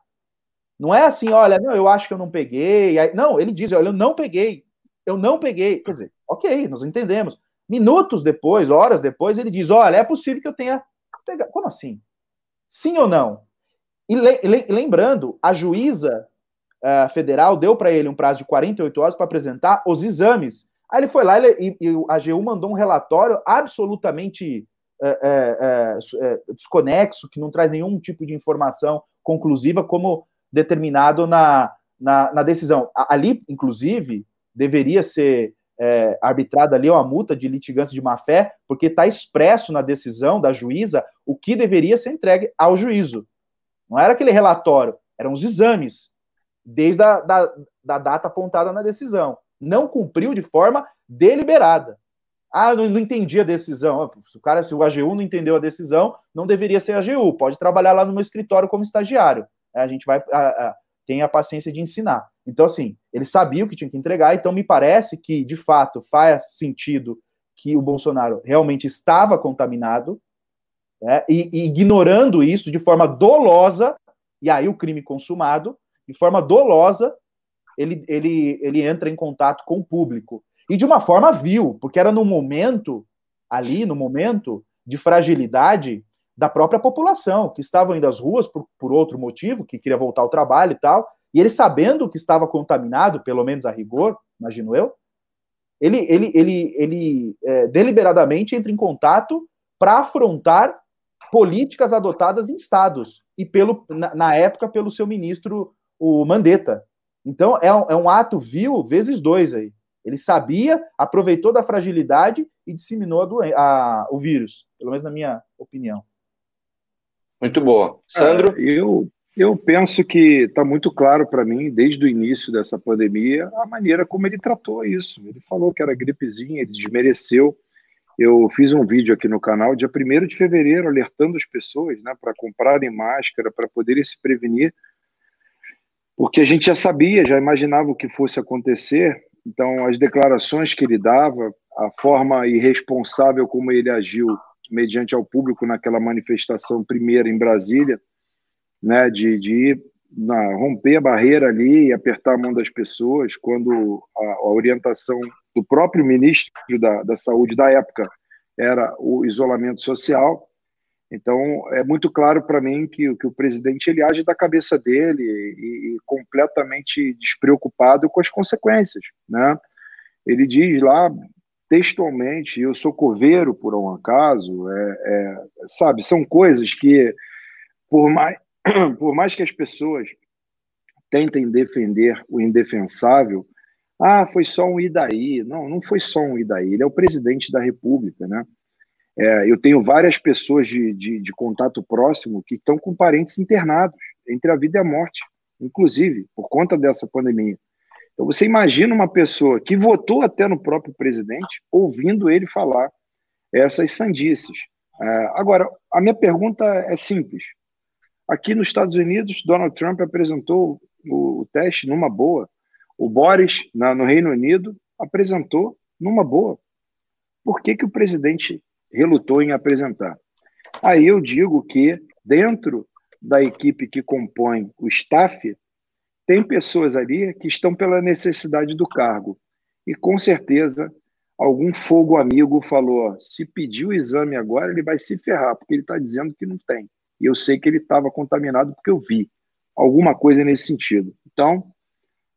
Não é assim, olha, não, eu acho que eu não peguei. Não, ele diz, olha, eu não peguei. Eu não peguei. Quer dizer, ok, nós entendemos. Minutos depois, horas depois, ele diz: olha, é possível que eu tenha pegado. Como assim? Sim ou não? E le, lembrando, a juíza uh, federal deu para ele um prazo de 48 horas para apresentar os exames. Aí ele foi lá ele, e, e a AGU mandou um relatório absolutamente é, é, é, desconexo, que não traz nenhum tipo de informação conclusiva, como determinado na, na, na decisão. Ali, inclusive, deveria ser é, arbitrada ali uma multa de litigância de má-fé, porque está expresso na decisão da juíza o que deveria ser entregue ao juízo. Não era aquele relatório, eram os exames desde a da, da data apontada na decisão. Não cumpriu de forma deliberada. Ah, não, não entendi a decisão. Se o cara, se o AGU não entendeu a decisão, não deveria ser AGU. Pode trabalhar lá no meu escritório como estagiário. A gente vai a, a, tem a paciência de ensinar. Então, assim, ele sabia o que tinha que entregar, então me parece que, de fato, faz sentido que o Bolsonaro realmente estava contaminado, né, e, e ignorando isso de forma dolosa, e aí o crime consumado, de forma dolosa, ele, ele, ele entra em contato com o público. E de uma forma vil, porque era no momento, ali, no momento de fragilidade da própria população, que estava indo às ruas por, por outro motivo, que queria voltar ao trabalho e tal, e ele sabendo que estava contaminado, pelo menos a rigor, imagino eu, ele, ele, ele, ele é, deliberadamente entra em contato para afrontar políticas adotadas em estados, e pelo, na, na época pelo seu ministro o Mandetta. Então, é um, é um ato vil vezes dois aí. Ele sabia, aproveitou da fragilidade e disseminou a a, o vírus, pelo menos na minha opinião. Muito boa. Sandro? Ah, eu, eu penso que está muito claro para mim, desde o início dessa pandemia, a maneira como ele tratou isso. Ele falou que era gripezinha, ele desmereceu. Eu fiz um vídeo aqui no canal, dia 1 de fevereiro, alertando as pessoas né, para comprarem máscara, para poderem se prevenir porque a gente já sabia, já imaginava o que fosse acontecer. Então, as declarações que ele dava, a forma irresponsável como ele agiu mediante ao público naquela manifestação primeira em Brasília, né, de, de ir na, romper a barreira ali e apertar a mão das pessoas, quando a, a orientação do próprio ministro da, da Saúde da época era o isolamento social. Então, é muito claro para mim que, que, o presidente ele age da cabeça dele e, e, completamente despreocupado com as consequências. Né? Ele diz lá textualmente: eu sou coveiro por um acaso. É, é, sabe, são coisas que, por mais, por mais que as pessoas tentem defender o indefensável, ah, foi só um Idaí. Não, não foi só um Idaí. Ele é o presidente da República, né? É, eu tenho várias pessoas de, de, de, contato próximo que estão com parentes internados entre a vida e a morte, inclusive por conta dessa pandemia. Então você imagina uma pessoa que votou até no próprio presidente ouvindo ele falar essas sandices. É, agora, a minha pergunta é simples. Aqui nos Estados Unidos, Donald Trump apresentou o, o teste numa boa. O Boris, na, no Reino Unido, apresentou numa boa. Por que, que o presidente relutou em apresentar. Aí eu digo que, dentro da equipe que compõe o staff, tem pessoas ali que estão pela necessidade do cargo. E com certeza, algum fogo amigo falou: se pedir o exame agora, ele vai se ferrar, porque ele está dizendo que não tem. E eu sei que ele estava contaminado porque eu vi. Alguma coisa nesse sentido. Então,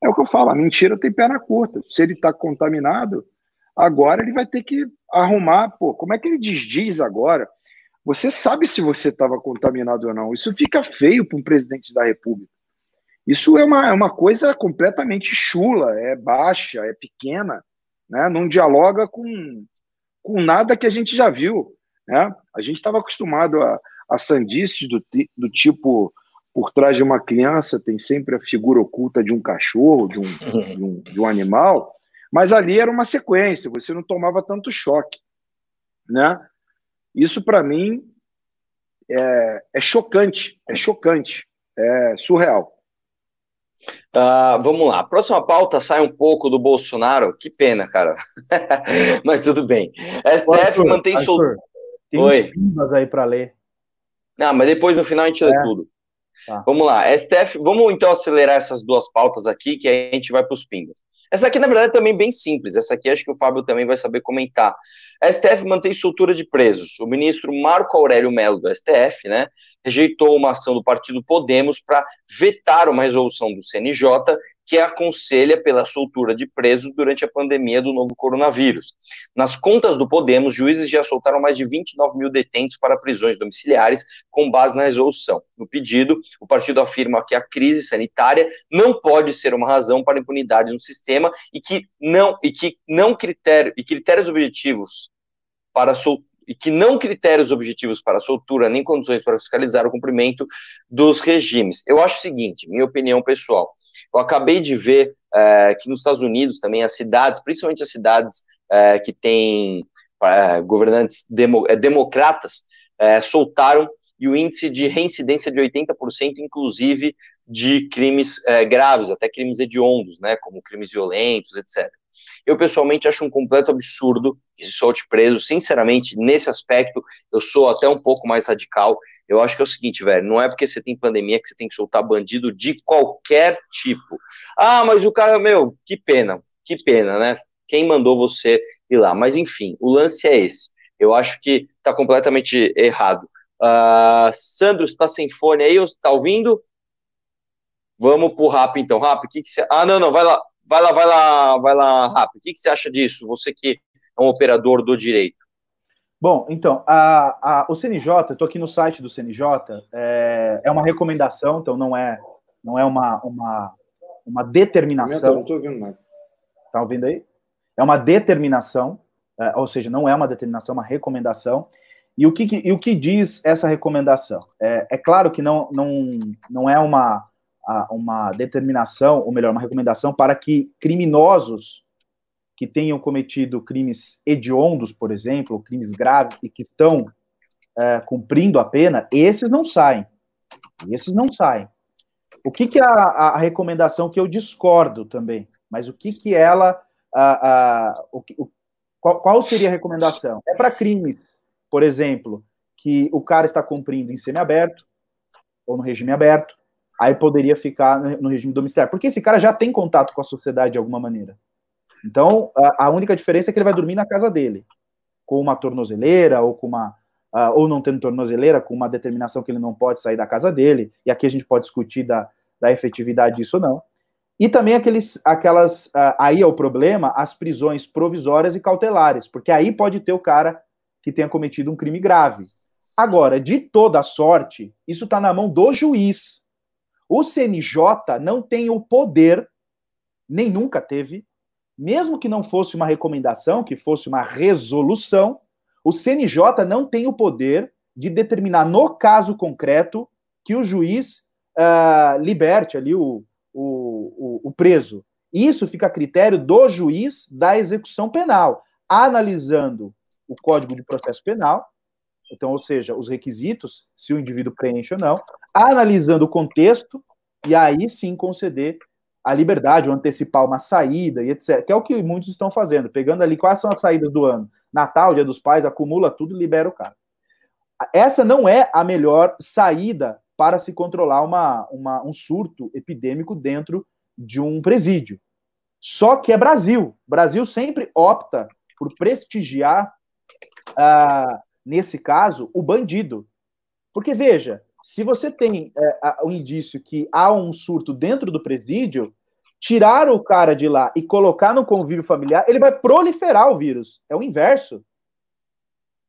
é o que eu falo: a mentira tem perna curta. Se ele está contaminado, Agora ele vai ter que arrumar, pô, como é que ele desdiz agora? Você sabe se você estava contaminado ou não. Isso fica feio para um presidente da República. Isso é uma, é uma coisa completamente chula, é baixa, é pequena, né? não dialoga com, com nada que a gente já viu. Né? A gente estava acostumado a, a do, do tipo por trás de uma criança tem sempre a figura oculta de um cachorro, de um, de um, de um animal, mas ali era uma sequência, você não tomava tanto choque, né? Isso para mim é, é, chocante, é chocante, é surreal. Uh, vamos lá, a próxima pauta sai um pouco do Bolsonaro, que pena, cara, mas tudo bem. STF Arthur, mantém solto. Tem Oi. uns aí para ler. Não, mas depois no final a gente lê é. tudo. Tá. Vamos lá, STF, vamos então acelerar essas duas pautas aqui, que aí a gente vai para os pingos. Essa aqui, na verdade, é também bem simples. Essa aqui acho que o Fábio também vai saber comentar. A STF mantém soltura de presos. O ministro Marco Aurélio Melo do STF, né, rejeitou uma ação do partido Podemos para vetar uma resolução do CNJ que aconselha pela soltura de presos durante a pandemia do novo coronavírus. Nas contas do Podemos, juízes já soltaram mais de 29 mil detentos para prisões domiciliares com base na resolução. No pedido, o partido afirma que a crise sanitária não pode ser uma razão para impunidade no sistema e que não e que não critério e critérios objetivos para sol, e que não critérios objetivos para soltura nem condições para fiscalizar o cumprimento dos regimes. Eu acho o seguinte, minha opinião pessoal, eu acabei de ver é, que nos Estados Unidos também as cidades, principalmente as cidades é, que têm é, governantes demo, democratas, soltaram e o índice de reincidência de 80%, inclusive de crimes graves, até crimes hediondos, né, como crimes violentos, etc. Eu, pessoalmente, acho um completo absurdo que se solte preso. Sinceramente, nesse aspecto, eu sou até um pouco mais radical. Eu acho que é o seguinte, velho, não é porque você tem pandemia que você tem que soltar bandido de qualquer tipo. Ah, mas o cara, meu, que pena, que pena, né? Quem mandou você ir lá? Mas enfim, o lance é esse. Eu acho que tá completamente errado. Uh, Sandro, está sem fone aí? Está ouvindo? Vamos pro Rap então. Rap, o que, que você. Ah, não, não, vai lá, vai lá, vai lá, vai lá, Rap. O que, que você acha disso? Você que é um operador do direito. Bom, então, a, a, o CNJ, estou aqui no site do CNJ, é, é, uma recomendação, então não é, não é uma, uma, uma determinação. Não estou ouvindo mais. Está ouvindo aí? É uma determinação, é, ou seja, não é uma determinação, é uma recomendação. E o que, e o que diz essa recomendação? É, é claro que não, não, não é uma, uma determinação, ou melhor, uma recomendação para que criminosos que tenham cometido crimes hediondos, por exemplo, crimes graves e que estão é, cumprindo a pena, esses não saem. Esses não saem. O que, que é a, a, recomendação que eu discordo também? Mas o que, que ela. A, a, o, o, qual, qual seria a recomendação? É para crimes, por exemplo, que o cara está cumprindo em semiaberto ou no regime aberto, aí poderia ficar no regime domiciliar. Porque esse cara já tem contato com a sociedade de alguma maneira. Então, a, única diferença é que ele vai dormir na casa dele, com uma tornozeleira ou com uma ou não tendo tornozeleira, com uma determinação que ele não pode sair da casa dele. E aqui a gente pode discutir da, da efetividade disso ou não. E também aqueles, aquelas, aí é o problema, as prisões provisórias e cautelares, porque aí pode ter o cara que tenha cometido um crime grave. Agora, de toda sorte, isso está na mão do juiz. O CNJ não tem o poder, nem nunca teve, mesmo que não fosse uma recomendação, que fosse uma resolução, o CNJ não tem o poder de determinar no caso concreto que o juiz uh, liberte ali o, o, o, o preso. Isso fica a critério do juiz da execução penal, analisando o Código de Processo Penal, então, ou seja, os requisitos, se o indivíduo preenche ou não, analisando o contexto, e aí sim conceder a liberdade, ou antecipar uma saída e etc. Que é o que muitos estão fazendo, pegando ali quais são as saídas do ano. Natal, Dia dos Pais, acumula tudo e libera o cara. Essa não é a melhor saída para se controlar uma, uma, um surto epidêmico dentro de um presídio. Só que é Brasil. Brasil sempre opta por prestigiar, uh, nesse caso, o bandido. Porque, veja, se você tem é, o indício que há um surto dentro do presídio, tirar o cara de lá e colocar no convívio familiar, ele vai proliferar o vírus. É o inverso.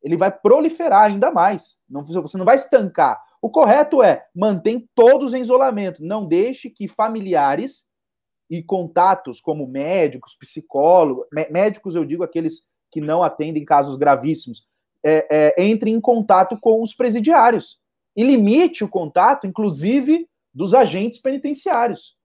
Ele vai proliferar ainda mais. Não, você não vai estancar. O correto é mantém todos em isolamento. Não deixe que familiares e contatos como médicos, psicólogos, médicos eu digo aqueles que não atendem casos gravíssimos, é, é, entrem em contato com os presidiários e limite o contato, inclusive, dos agentes penitenciários.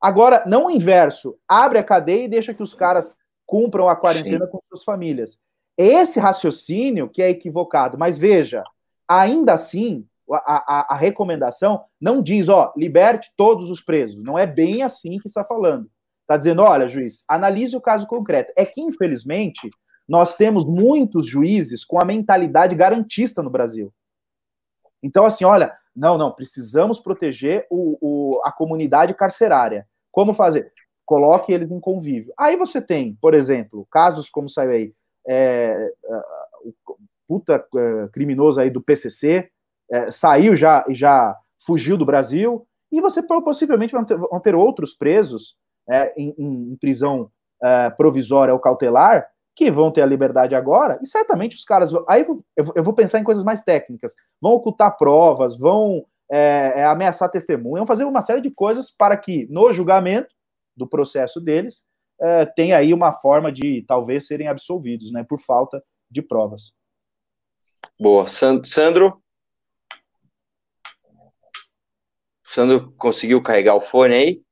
Agora, não o inverso, abre a cadeia e deixa que os caras cumpram a quarentena Sim. com suas famílias. Esse raciocínio que é equivocado, mas veja, ainda assim, a, a, a recomendação não diz, ó, liberte todos os presos. Não é bem assim que está falando. Está dizendo, olha, juiz, analise o caso concreto. É que, infelizmente, nós temos muitos juízes com a mentalidade garantista no Brasil. Então, assim, olha, não, não, precisamos proteger o, o, a comunidade carcerária. Como fazer? Coloque eles em convívio. Aí você tem, por exemplo, casos como saiu aí, é, o puta é, criminoso aí do PCC, é, saiu já já fugiu do Brasil, e você possivelmente vão ter, vão ter outros presos é, em, em, prisão é, provisória ou cautelar que vão ter a liberdade agora, e certamente os caras. Aí eu, vou pensar em coisas mais técnicas. Vão ocultar provas, vão é, é, ameaçar testemunha, vão fazer uma série de coisas para que, no julgamento do processo deles, é, tenha aí uma forma de talvez serem absolvidos, né, por falta de provas. Boa. Sandro? Sandro conseguiu carregar o fone aí?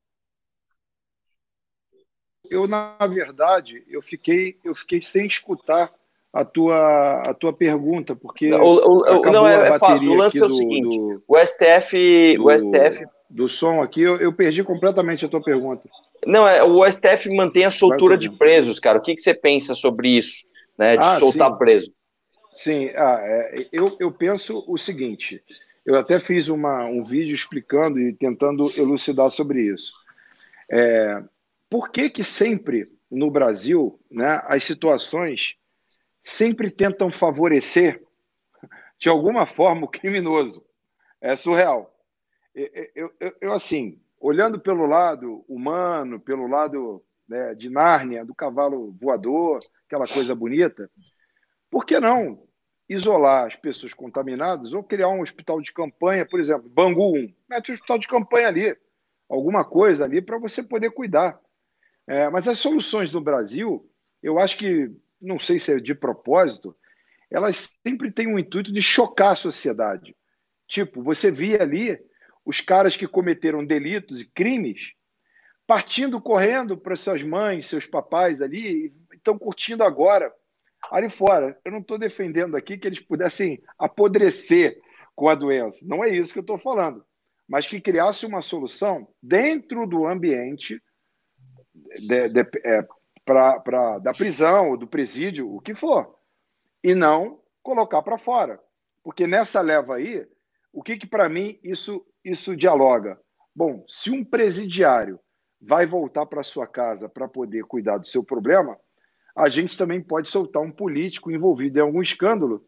Eu, na verdade, eu fiquei, eu fiquei sem escutar a tua, a tua pergunta, porque. O, o, não, é, é fácil. O lance é o do, seguinte: do, o STF. Do, o STF. Do som aqui, eu, eu, perdi completamente a tua pergunta. Não, é, o STF mantém a soltura de presos, cara. O que, que você pensa sobre isso, né? De ah, soltar sim. preso? Sim, ah, é, eu, eu penso o seguinte: eu até fiz uma, um vídeo explicando e tentando elucidar sobre isso. É, por que, que sempre no Brasil né, as situações sempre tentam favorecer, de alguma forma, o criminoso. É surreal. Eu, eu, eu assim, olhando pelo lado humano, pelo lado né, de Nárnia, do cavalo voador, aquela coisa bonita, por que não isolar as pessoas contaminadas ou criar um hospital de campanha, por exemplo, Bangu 1, mete um hospital de campanha ali, alguma coisa ali para você poder cuidar. É, mas as soluções no Brasil, eu acho que não sei se é de propósito, elas sempre têm um intuito de chocar a sociedade. Tipo, você via ali os caras que cometeram delitos e crimes partindo correndo para suas mães, seus papais ali, estão curtindo agora ali fora. Eu não estou defendendo aqui que eles pudessem apodrecer com a doença. Não é isso que eu estou falando. Mas que criasse uma solução dentro do ambiente de, de, é, pra, pra, da prisão, ou do presídio, o que for, e não colocar para fora. Porque nessa leva aí, o que, que para mim isso, isso dialoga? Bom, se um presidiário vai voltar para sua casa para poder cuidar do seu problema, a gente também pode soltar um político envolvido em algum escândalo.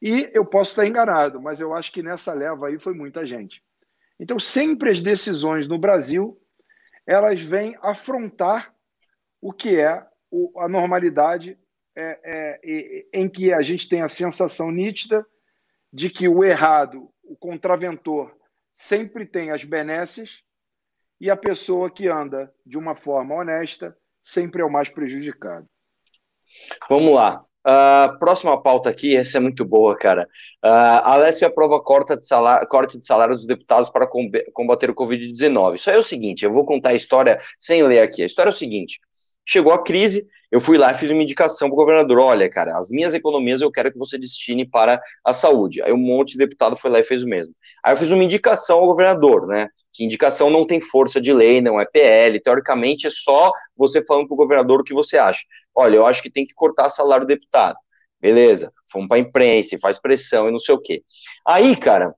E eu posso estar enganado, mas eu acho que nessa leva aí foi muita gente. Então, sempre as decisões no Brasil, elas vêm afrontar o que é a normalidade é, é, em que a gente tem a sensação nítida de que o errado, o contraventor, sempre tem as benesses e a pessoa que anda de uma forma honesta sempre é o mais prejudicado. Vamos lá. Uh, próxima pauta aqui, essa é muito boa, cara. Uh, a Lespe aprova corte de, salário, corte de salário dos deputados para combater o Covid-19. Isso aí é o seguinte, eu vou contar a história sem ler aqui. A história é o seguinte: Chegou a crise, eu fui lá e fiz uma indicação para o governador: olha, cara, as minhas economias eu quero que você destine para a saúde. Aí um monte de deputado foi lá e fez o mesmo. Aí eu fiz uma indicação ao governador, né? Que indicação não tem força de lei, não é PL, teoricamente é só você falando para o governador o que você acha. Olha, eu acho que tem que cortar salário do deputado. Beleza, fomos para a imprensa, faz pressão e não sei o quê. Aí, cara,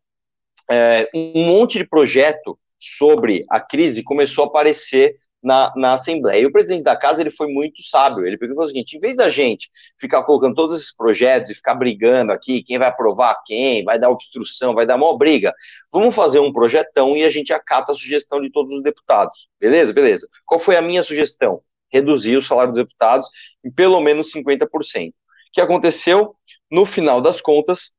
é, um monte de projeto sobre a crise começou a aparecer na, na Assembleia. E o presidente da casa ele foi muito sábio. Ele pegou o seguinte: em vez da gente ficar colocando todos esses projetos e ficar brigando aqui, quem vai aprovar quem, vai dar obstrução, vai dar maior briga, vamos fazer um projetão e a gente acata a sugestão de todos os deputados. Beleza? Beleza. Qual foi a minha sugestão? Reduzir o salário dos deputados em pelo menos 50%. O que aconteceu? No final das contas,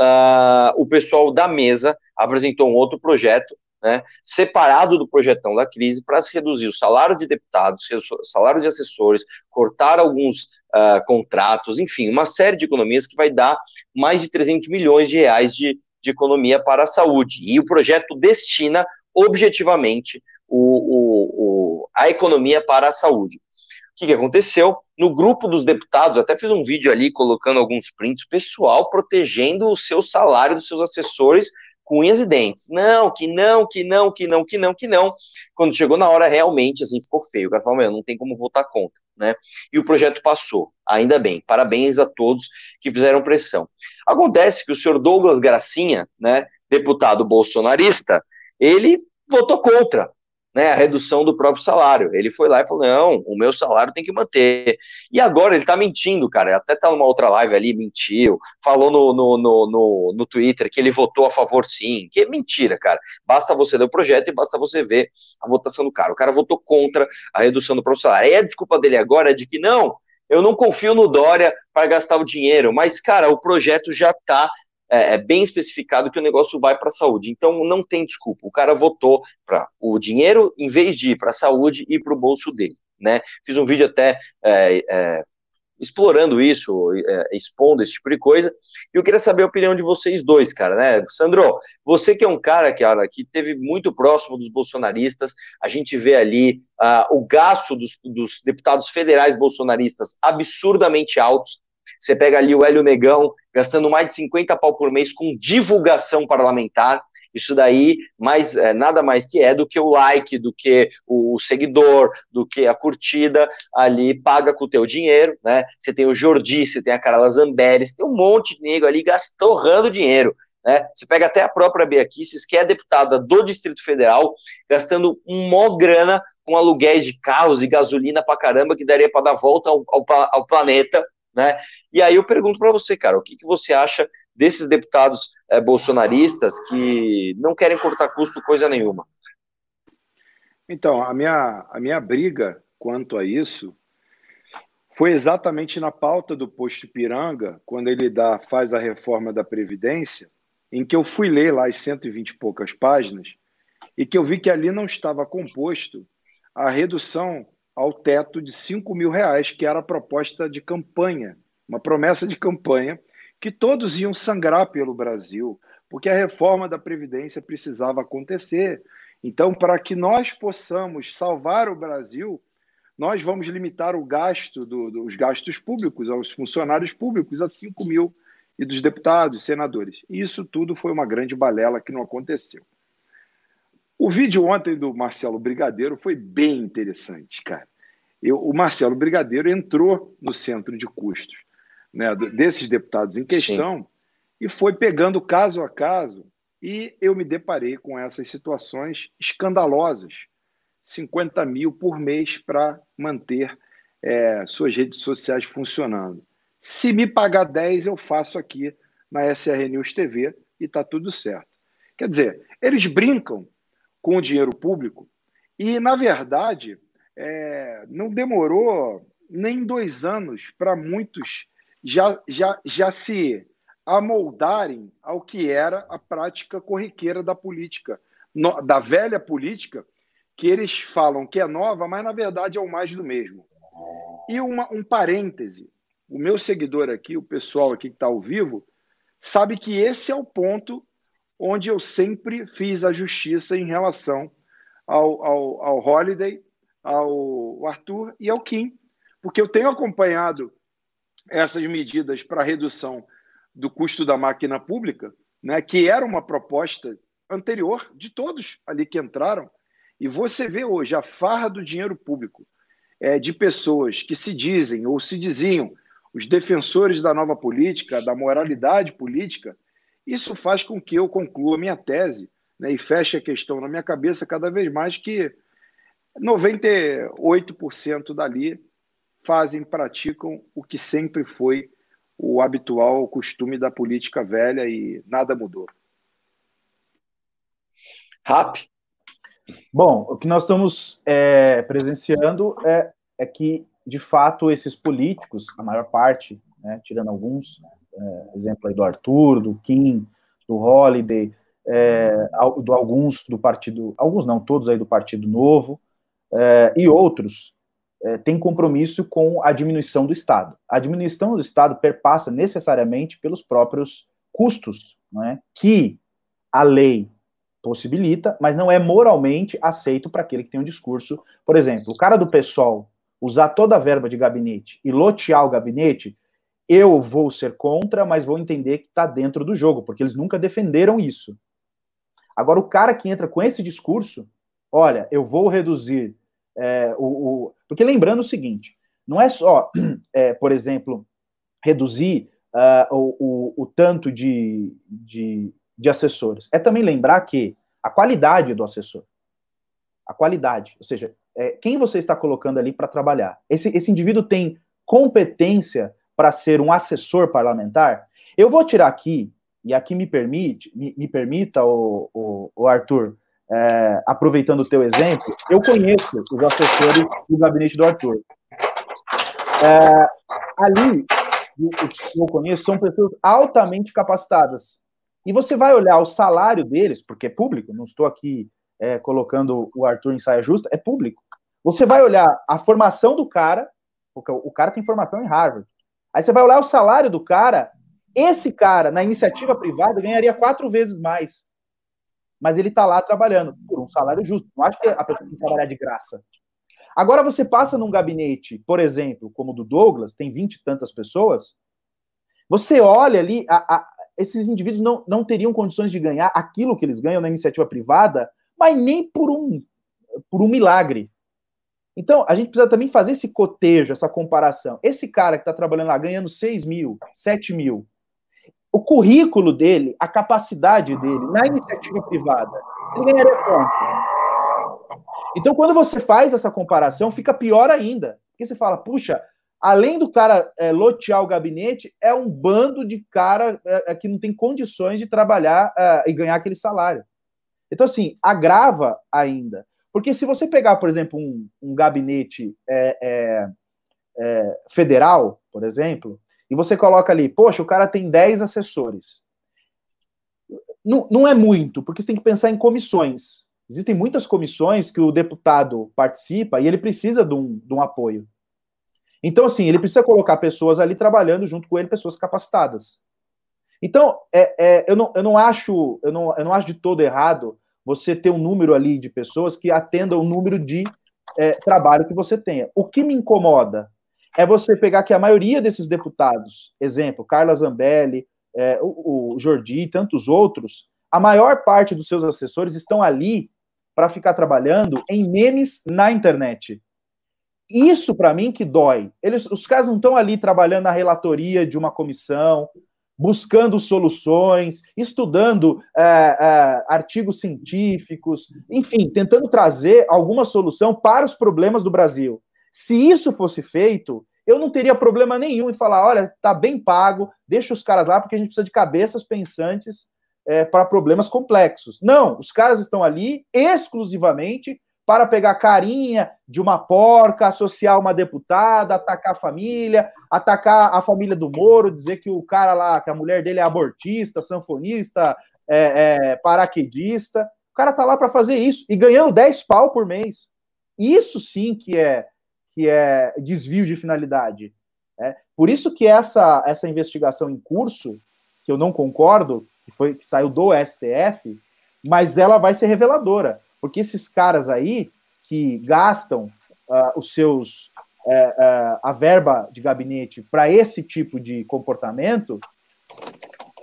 uh, o pessoal da mesa apresentou um outro projeto né, separado do projetão da crise para se reduzir o salário de deputados, salário de assessores, cortar alguns uh, contratos, enfim, uma série de economias que vai dar mais de 300 milhões de reais de, de economia para a saúde. E o projeto destina objetivamente o, o, o, a economia para a saúde. O que, que aconteceu? No grupo dos deputados, até fiz um vídeo ali colocando alguns prints, pessoal protegendo o seu salário dos seus assessores com e dentes. Não, que não, que não, que não, que não, que não. Quando chegou na hora, realmente, assim, ficou feio. O cara falou, não tem como votar contra, né? E o projeto passou, ainda bem. Parabéns a todos que fizeram pressão. Acontece que o senhor Douglas Gracinha, né, deputado bolsonarista, ele votou contra né, a redução do próprio salário. Ele foi lá e falou: não, o meu salário tem que manter. E agora ele tá mentindo, cara. Até tá numa outra live ali, mentiu, falou no, no, no, no, no Twitter que ele votou a favor sim. Que é mentira, cara. Basta você ler o projeto e basta você ver a votação do cara. O cara votou contra a redução do próprio salário. E a desculpa dele agora é de que não, eu não confio no Dória para gastar o dinheiro. Mas, cara, o projeto já tá é, é bem especificado que o negócio vai para a saúde. Então não tem desculpa. O cara votou para o dinheiro, em vez de ir para a saúde, ir para o bolso dele. Né? Fiz um vídeo até é, é, explorando isso, é, expondo esse tipo de coisa. E eu queria saber a opinião de vocês dois, cara, né? Sandro, você que é um cara, cara que teve muito próximo dos bolsonaristas, a gente vê ali uh, o gasto dos, dos deputados federais bolsonaristas absurdamente altos. Você pega ali o Hélio Negão gastando mais de 50 pau por mês com divulgação parlamentar. Isso daí mais, é, nada mais que é do que o like, do que o seguidor, do que a curtida ali paga com o teu dinheiro, né? Você tem o Jordi, você tem a Carla Zambelli, você tem um monte de negro ali gastorrando dinheiro. Né? Você pega até a própria Bia Kisses, que é deputada do Distrito Federal, gastando um mó grana com aluguéis de carros e gasolina pra caramba, que daria para dar volta ao, ao, ao planeta, né? E aí eu pergunto para você, cara, o que, que você acha desses deputados é, bolsonaristas que não querem cortar custo coisa nenhuma? Então, a minha, a minha briga quanto a isso foi exatamente na pauta do posto Piranga, quando ele dá, faz a reforma da Previdência, em que eu fui ler lá as 120 e poucas páginas e que eu vi que ali não estava composto a redução ao teto de 5 mil reais, que era a proposta de campanha, uma promessa de campanha, que todos iam sangrar pelo Brasil, porque a reforma da Previdência precisava acontecer. Então, para que nós possamos salvar o Brasil, nós vamos limitar o gasto do, dos gastos públicos aos funcionários públicos a 5 mil e dos deputados, senadores. Isso tudo foi uma grande balela que não aconteceu. O vídeo ontem do Marcelo Brigadeiro foi bem interessante, cara. Eu, o Marcelo Brigadeiro entrou no centro de custos né, desses deputados em questão Sim. e foi pegando caso a caso e eu me deparei com essas situações escandalosas. 50 mil por mês para manter é, suas redes sociais funcionando. Se me pagar 10, eu faço aqui na SR News TV e está tudo certo. Quer dizer, eles brincam com o dinheiro público. E, na verdade, é, não demorou nem dois anos para muitos já, já, já se amoldarem ao que era a prática corriqueira da política, no, da velha política, que eles falam que é nova, mas na verdade é o mais do mesmo. E uma, um parêntese: o meu seguidor aqui, o pessoal aqui que está ao vivo, sabe que esse é o ponto onde eu sempre fiz a justiça em relação ao, ao, ao Holiday, ao Arthur e ao Kim, porque eu tenho acompanhado essas medidas para redução do custo da máquina pública, né, que era uma proposta anterior de todos ali que entraram, e você vê hoje a farra do dinheiro público é, de pessoas que se dizem ou se diziam os defensores da nova política, da moralidade política, isso faz com que eu conclua minha tese né, e feche a questão na minha cabeça cada vez mais que 98% dali fazem, praticam o que sempre foi o habitual costume da política velha e nada mudou. Rap. Bom, o que nós estamos é, presenciando é, é que, de fato, esses políticos, a maior parte, né, tirando alguns, é, exemplo aí do Arthur, do Kim, do Holiday, é, do alguns do partido, alguns não, todos aí do Partido Novo, é, e outros é, têm compromisso com a diminuição do Estado. A diminuição do Estado perpassa necessariamente pelos próprios custos né, que a lei possibilita, mas não é moralmente aceito para aquele que tem um discurso. Por exemplo, o cara do PSOL usar toda a verba de gabinete e lotear o gabinete, eu vou ser contra, mas vou entender que está dentro do jogo, porque eles nunca defenderam isso. Agora, o cara que entra com esse discurso, olha, eu vou reduzir é, o, o, Porque lembrando o seguinte, não é só, é, por exemplo, reduzir uh, o, o, o, tanto de, de, de assessores, é também lembrar que a qualidade do assessor, a qualidade, ou seja, é, quem você está colocando ali para trabalhar. Esse, esse indivíduo tem competência para ser um assessor parlamentar? Eu vou tirar aqui, e aqui me permite, me, me permita, o, o, o Arthur, é, aproveitando o teu exemplo, eu conheço os assessores do gabinete do Arthur. É, ali, os que eu conheço são pessoas altamente capacitadas. E você vai olhar o salário deles, porque é público, não estou aqui é, colocando o Arthur em saia justa, é público. Você vai olhar a formação do cara, porque o cara tem formação em Harvard. Aí você vai olhar o salário do cara, esse cara, na iniciativa privada, ganharia quatro vezes mais. Mas ele está lá trabalhando por um salário justo. Não acho que a pessoa tem que trabalhar de graça. Agora você passa num gabinete, por exemplo, como o do Douglas, tem vinte e tantas pessoas, você olha ali, a, a, esses indivíduos não, não teriam condições de ganhar aquilo que eles ganham na iniciativa privada, mas nem por um, por um milagre. Então, a gente precisa também fazer esse cotejo, essa comparação. Esse cara que está trabalhando lá ganhando 6 mil, 7 mil, o currículo dele, a capacidade dele na iniciativa privada, ele ganharia quanto? Então, quando você faz essa comparação, fica pior ainda. Porque você fala, puxa, além do cara é, lotear o gabinete, é um bando de cara é, é que não tem condições de trabalhar é, e ganhar aquele salário. Então, assim, agrava ainda. Porque se você pegar, por exemplo, um, um gabinete é, é, é, federal, por exemplo, e você coloca ali, poxa, o cara tem 10 assessores. Não, não é muito, porque você tem que pensar em comissões. Existem muitas comissões que o deputado participa e ele precisa de um, de um apoio. Então, assim, ele precisa colocar pessoas ali trabalhando junto com ele, pessoas capacitadas. Então, é, é, eu, não, eu, não acho, eu, não, eu não acho de todo errado você ter um número ali de pessoas que atendam o número de é, trabalho que você tenha. O que me incomoda é você pegar que a maioria desses deputados, exemplo, Carla Zambelli, é, o, o Jordi e tantos outros, a maior parte dos seus assessores estão ali para ficar trabalhando em memes na internet. Isso para mim que dói. Eles, os caras não estão ali trabalhando na relatoria de uma comissão, buscando soluções, estudando é, é, artigos científicos, enfim, tentando trazer alguma solução para os problemas do Brasil. Se isso fosse feito, eu não teria problema nenhum em falar: olha, tá bem pago, deixa os caras lá, porque a gente precisa de cabeças pensantes é, para problemas complexos. Não, os caras estão ali exclusivamente para pegar carinha de uma porca, associar uma deputada, atacar a família, atacar a família do Moro, dizer que o cara lá, que a mulher dele é abortista, sanfonista, é, é, paraquedista. O cara tá lá para fazer isso e ganhando 10 pau por mês. Isso sim que é que é desvio de finalidade. É. Por isso que essa, essa investigação em curso, que eu não concordo, que foi que saiu do STF, mas ela vai ser reveladora. Porque esses caras aí que gastam uh, os seus uh, uh, a verba de gabinete para esse tipo de comportamento,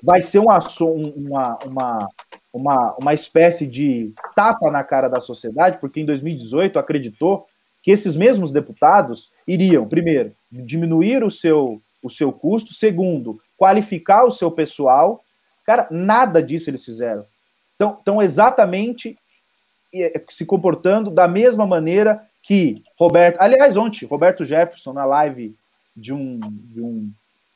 vai ser uma, uma, uma, uma, uma espécie de tapa na cara da sociedade, porque em 2018 acreditou que esses mesmos deputados iriam, primeiro, diminuir o seu, o seu custo, segundo, qualificar o seu pessoal. Cara, nada disso eles fizeram. Então, estão exatamente se comportando da mesma maneira que Roberto. Aliás, ontem, Roberto Jefferson, na live de um, de um.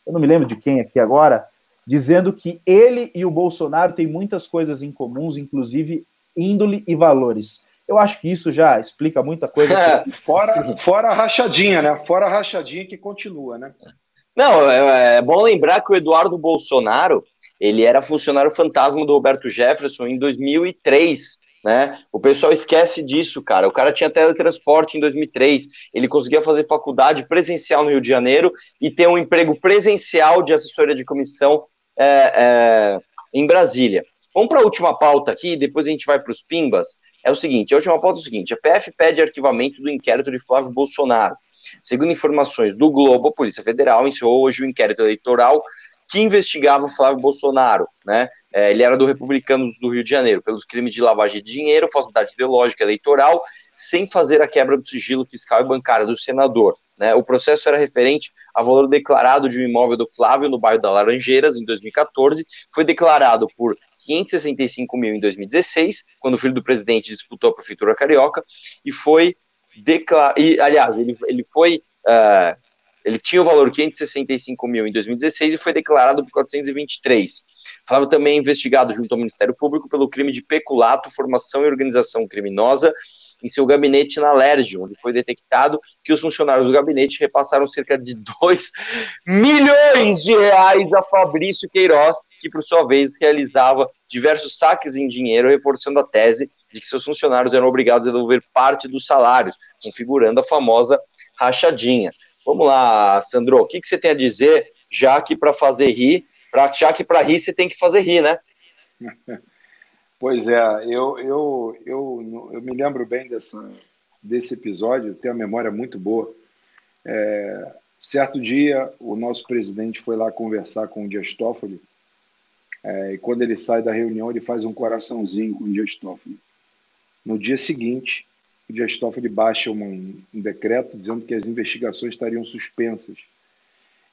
Eu não me lembro de quem aqui agora, dizendo que ele e o Bolsonaro têm muitas coisas em comuns, inclusive índole e valores. Eu acho que isso já explica muita coisa. É, fora, fora a rachadinha, né? Fora a rachadinha que continua, né? Não, é, é, bom lembrar que o Eduardo Bolsonaro, ele era funcionário fantasma do Roberto Jefferson em 2003, né? O pessoal esquece disso, cara. O cara tinha teletransporte em 2003, ele conseguia fazer faculdade presencial no Rio de Janeiro e ter um emprego presencial de assessoria de comissão é, é, em Brasília. Vamos para a última pauta aqui, depois a gente vai para os pimbas. É o seguinte, a última pauta é o seguinte, a PF pede arquivamento do inquérito de Flávio Bolsonaro. Segundo informações do Globo, a Polícia Federal encerrou hoje o inquérito eleitoral que investigava Flávio Bolsonaro, né? É, ele era do Republicanos do Rio de Janeiro, pelos crimes de lavagem de dinheiro, falsidade ideológica eleitoral, sem fazer a quebra do sigilo fiscal e bancário do senador. Né? O processo era referente ao valor declarado de um imóvel do Flávio no bairro da Laranjeiras, em 2014, foi declarado por 565 mil em 2016, quando o filho do presidente disputou a prefeitura carioca, e foi declarado, aliás, ele, ele foi, uh, ele tinha o valor 565 mil em 2016 e foi declarado por 423. Flávio também é investigado junto ao Ministério Público pelo crime de peculato, formação e organização criminosa, em seu gabinete na LERJ, onde foi detectado que os funcionários do gabinete repassaram cerca de 2 milhões de reais a Fabrício Queiroz, que por sua vez realizava diversos saques em dinheiro, reforçando a tese de que seus funcionários eram obrigados a devolver parte dos salários, configurando a famosa rachadinha. Vamos lá, Sandro, o que, que você tem a dizer, já que para fazer rir, pra, já que para rir você tem que fazer rir, né? Pois é, eu, eu, eu, eu me lembro bem dessa, desse episódio, tenho a memória muito boa. É, certo dia, o nosso presidente foi lá conversar com o Dias Toffoli, é, e quando ele sai da reunião, ele faz um coraçãozinho com o Dias Toffoli. No dia seguinte, o Dias Toffoli baixa um, um decreto dizendo que as investigações estariam suspensas.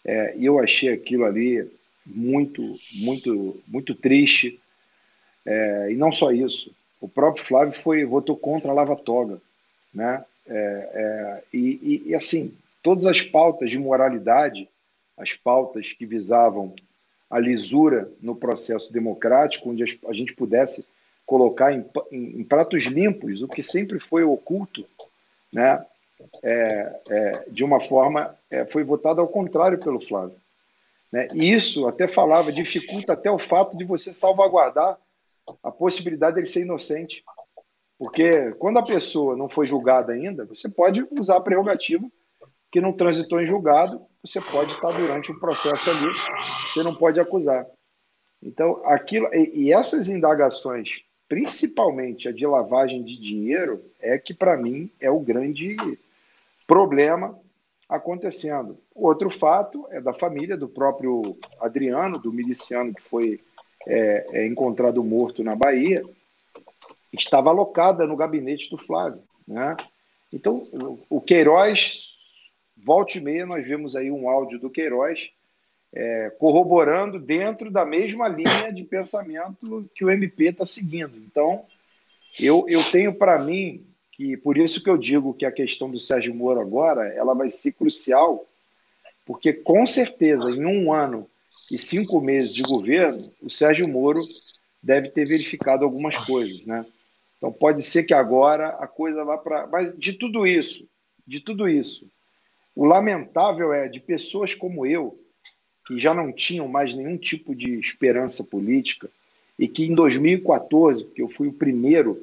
É, e eu achei aquilo ali muito, muito, muito triste, é, e não só isso, o próprio Flávio foi votou contra a Lava Toga, né? É, é, e, e, assim, todas as pautas de moralidade, as pautas que visavam a lisura no processo democrático, onde a gente pudesse colocar em, em, em pratos limpos o que sempre foi oculto, né? É, é, de uma forma, é, foi votado ao contrário pelo Flávio. Né? E isso até falava, dificulta até o fato de você salvaguardar a possibilidade dele ser inocente. Porque quando a pessoa não foi julgada ainda, você pode usar a prerrogativa que não transitou em julgado, você pode estar durante um processo ali, você não pode acusar. Então, aquilo e, e essas indagações, principalmente a de lavagem de dinheiro, é que para mim é o grande problema acontecendo. Outro fato é da família do próprio Adriano, do miliciano que foi é, é encontrado morto na Bahia, estava alocada no gabinete do Flávio. Né? Então, o Queiroz, volte e meia, nós vemos aí um áudio do Queiroz é, corroborando dentro da mesma linha de pensamento que o MP está seguindo. Então, eu, eu tenho para mim que, por isso que eu digo que a questão do Sérgio Moro agora, ela vai ser crucial, porque com certeza, em um ano, e cinco meses de governo, o Sérgio Moro deve ter verificado algumas coisas, né? Então pode ser que agora a coisa vá para. Mas de tudo isso, de tudo isso, o lamentável é de pessoas como eu, que já não tinham mais nenhum tipo de esperança política, e que em 2014, porque eu fui o primeiro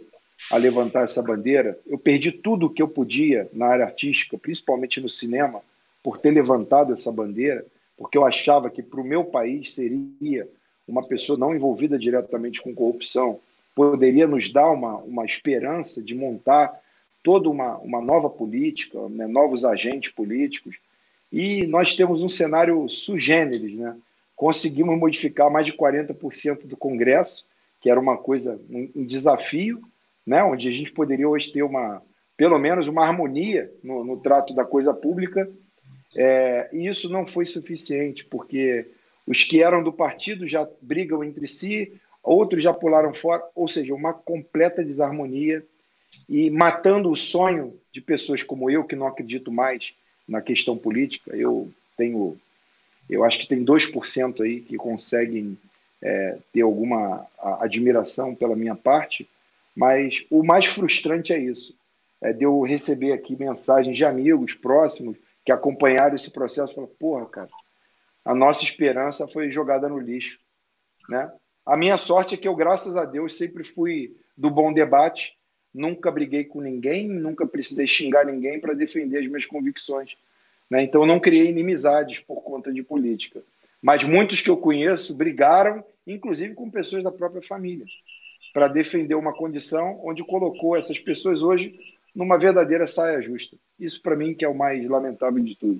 a levantar essa bandeira, eu perdi tudo o que eu podia na área artística, principalmente no cinema, por ter levantado essa bandeira porque eu achava que para o meu país seria uma pessoa não envolvida diretamente com corrupção, poderia nos dar uma, uma esperança de montar toda uma, uma nova política, né, novos agentes políticos. E nós temos um cenário sugêneres, né? Conseguimos modificar mais de 40% do Congresso, que era uma coisa, um, desafio, né? Onde a gente poderia hoje ter uma, pelo menos uma harmonia no, no trato da coisa pública é, e isso não foi suficiente, porque os que eram do partido já brigam entre si, outros já pularam fora, ou seja, uma completa desarmonia e matando o sonho de pessoas como eu, que não acredito mais na questão política. Eu tenho, eu acho que tem 2% aí que conseguem é, ter alguma admiração pela minha parte, mas o mais frustrante é isso, é de eu receber aqui mensagens de amigos próximos que acompanharam esse processo falaram, porra, cara, a nossa esperança foi jogada no lixo. Né? A minha sorte é que eu, graças a Deus, sempre fui do bom debate, nunca briguei com ninguém, nunca precisei xingar ninguém para defender as minhas convicções. Né? Então, eu não criei inimizades por conta de política. Mas muitos que eu conheço brigaram, inclusive com pessoas da própria família, para defender uma condição onde colocou essas pessoas hoje numa verdadeira saia justa. Isso, para mim, que é o mais lamentável de tudo.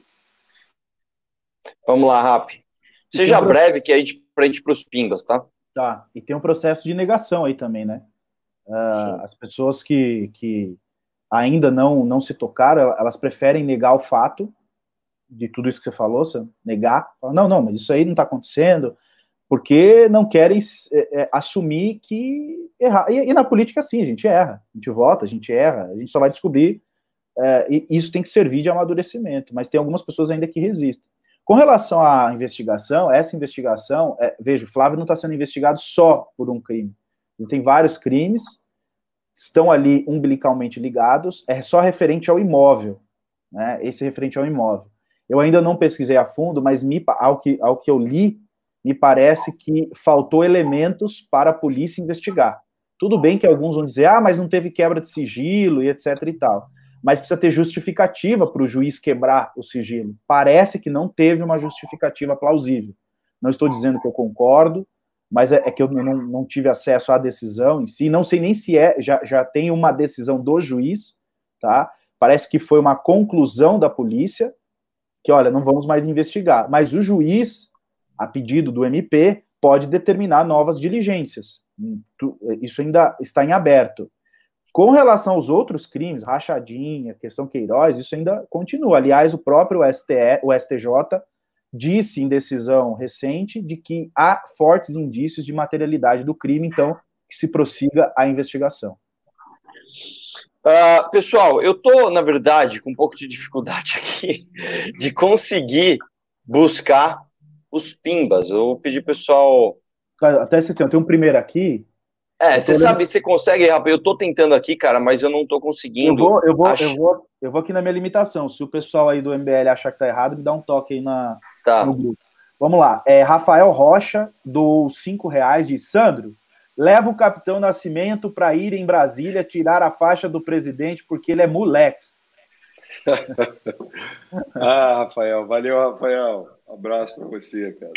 Vamos lá, Rap. Seja um breve, que a gente para a gente para os pimbas, tá? Tá. E tem um processo de negação aí também, né? Uh, as pessoas que, que ainda não, não se tocaram, elas preferem negar o fato de tudo isso que você falou, negar, não, não, mas isso aí não está acontecendo, porque não querem é, é, assumir que errar. E, e, na política, sim, a gente erra, a gente vota, a gente erra, a gente só vai descobrir, é, e isso tem que servir de amadurecimento, mas tem algumas pessoas ainda que resistem. Com relação à investigação, essa investigação, é, veja, o Flávio não está sendo investigado só por um crime. Existem vários crimes, estão ali umbilicalmente ligados, é só referente ao imóvel, né? Esse referente ao imóvel. Eu ainda não pesquisei a fundo, mas me, ao, que, ao que eu li, me parece que faltou elementos para a polícia investigar. Tudo bem que alguns vão dizer, ah, mas não teve quebra de sigilo e etc e tal. Mas precisa ter justificativa para o juiz quebrar o sigilo. Parece que não teve uma justificativa plausível. Não estou dizendo que eu concordo, mas é, é que eu não, não, tive acesso à decisão em si. Não sei nem se é, já, já tem uma decisão do juiz, tá? Parece que foi uma conclusão da polícia, que, olha, não vamos mais investigar. Mas o juiz, a pedido do MP, pode determinar novas diligências. Isso ainda está em aberto. Com relação aos outros crimes, rachadinha, questão Queiroz, isso ainda continua. Aliás, o próprio STE, o STJ disse em decisão recente de que há fortes indícios de materialidade do crime, então que se prossiga a investigação. Uh, pessoal, eu estou, na verdade, com um pouco de dificuldade aqui de conseguir buscar os pimbas. Eu vou pedir pessoal. Até você tem, tem um primeiro aqui. É, você sabe, você consegue, rapaz. Eu estou tentando aqui, cara, mas eu não estou conseguindo. Eu vou, eu vou, eu vou, eu vou aqui na minha limitação. Se o pessoal aí do MBL achar que tá errado, me dá um toque aí na, tá. no grupo. Vamos lá. É, Rafael Rocha, do cinco reais, de Sandro leva o capitão Nascimento para ir em Brasília tirar a faixa do presidente porque ele é moleque. ah, Rafael, valeu, Rafael. Um abraço para você, cara.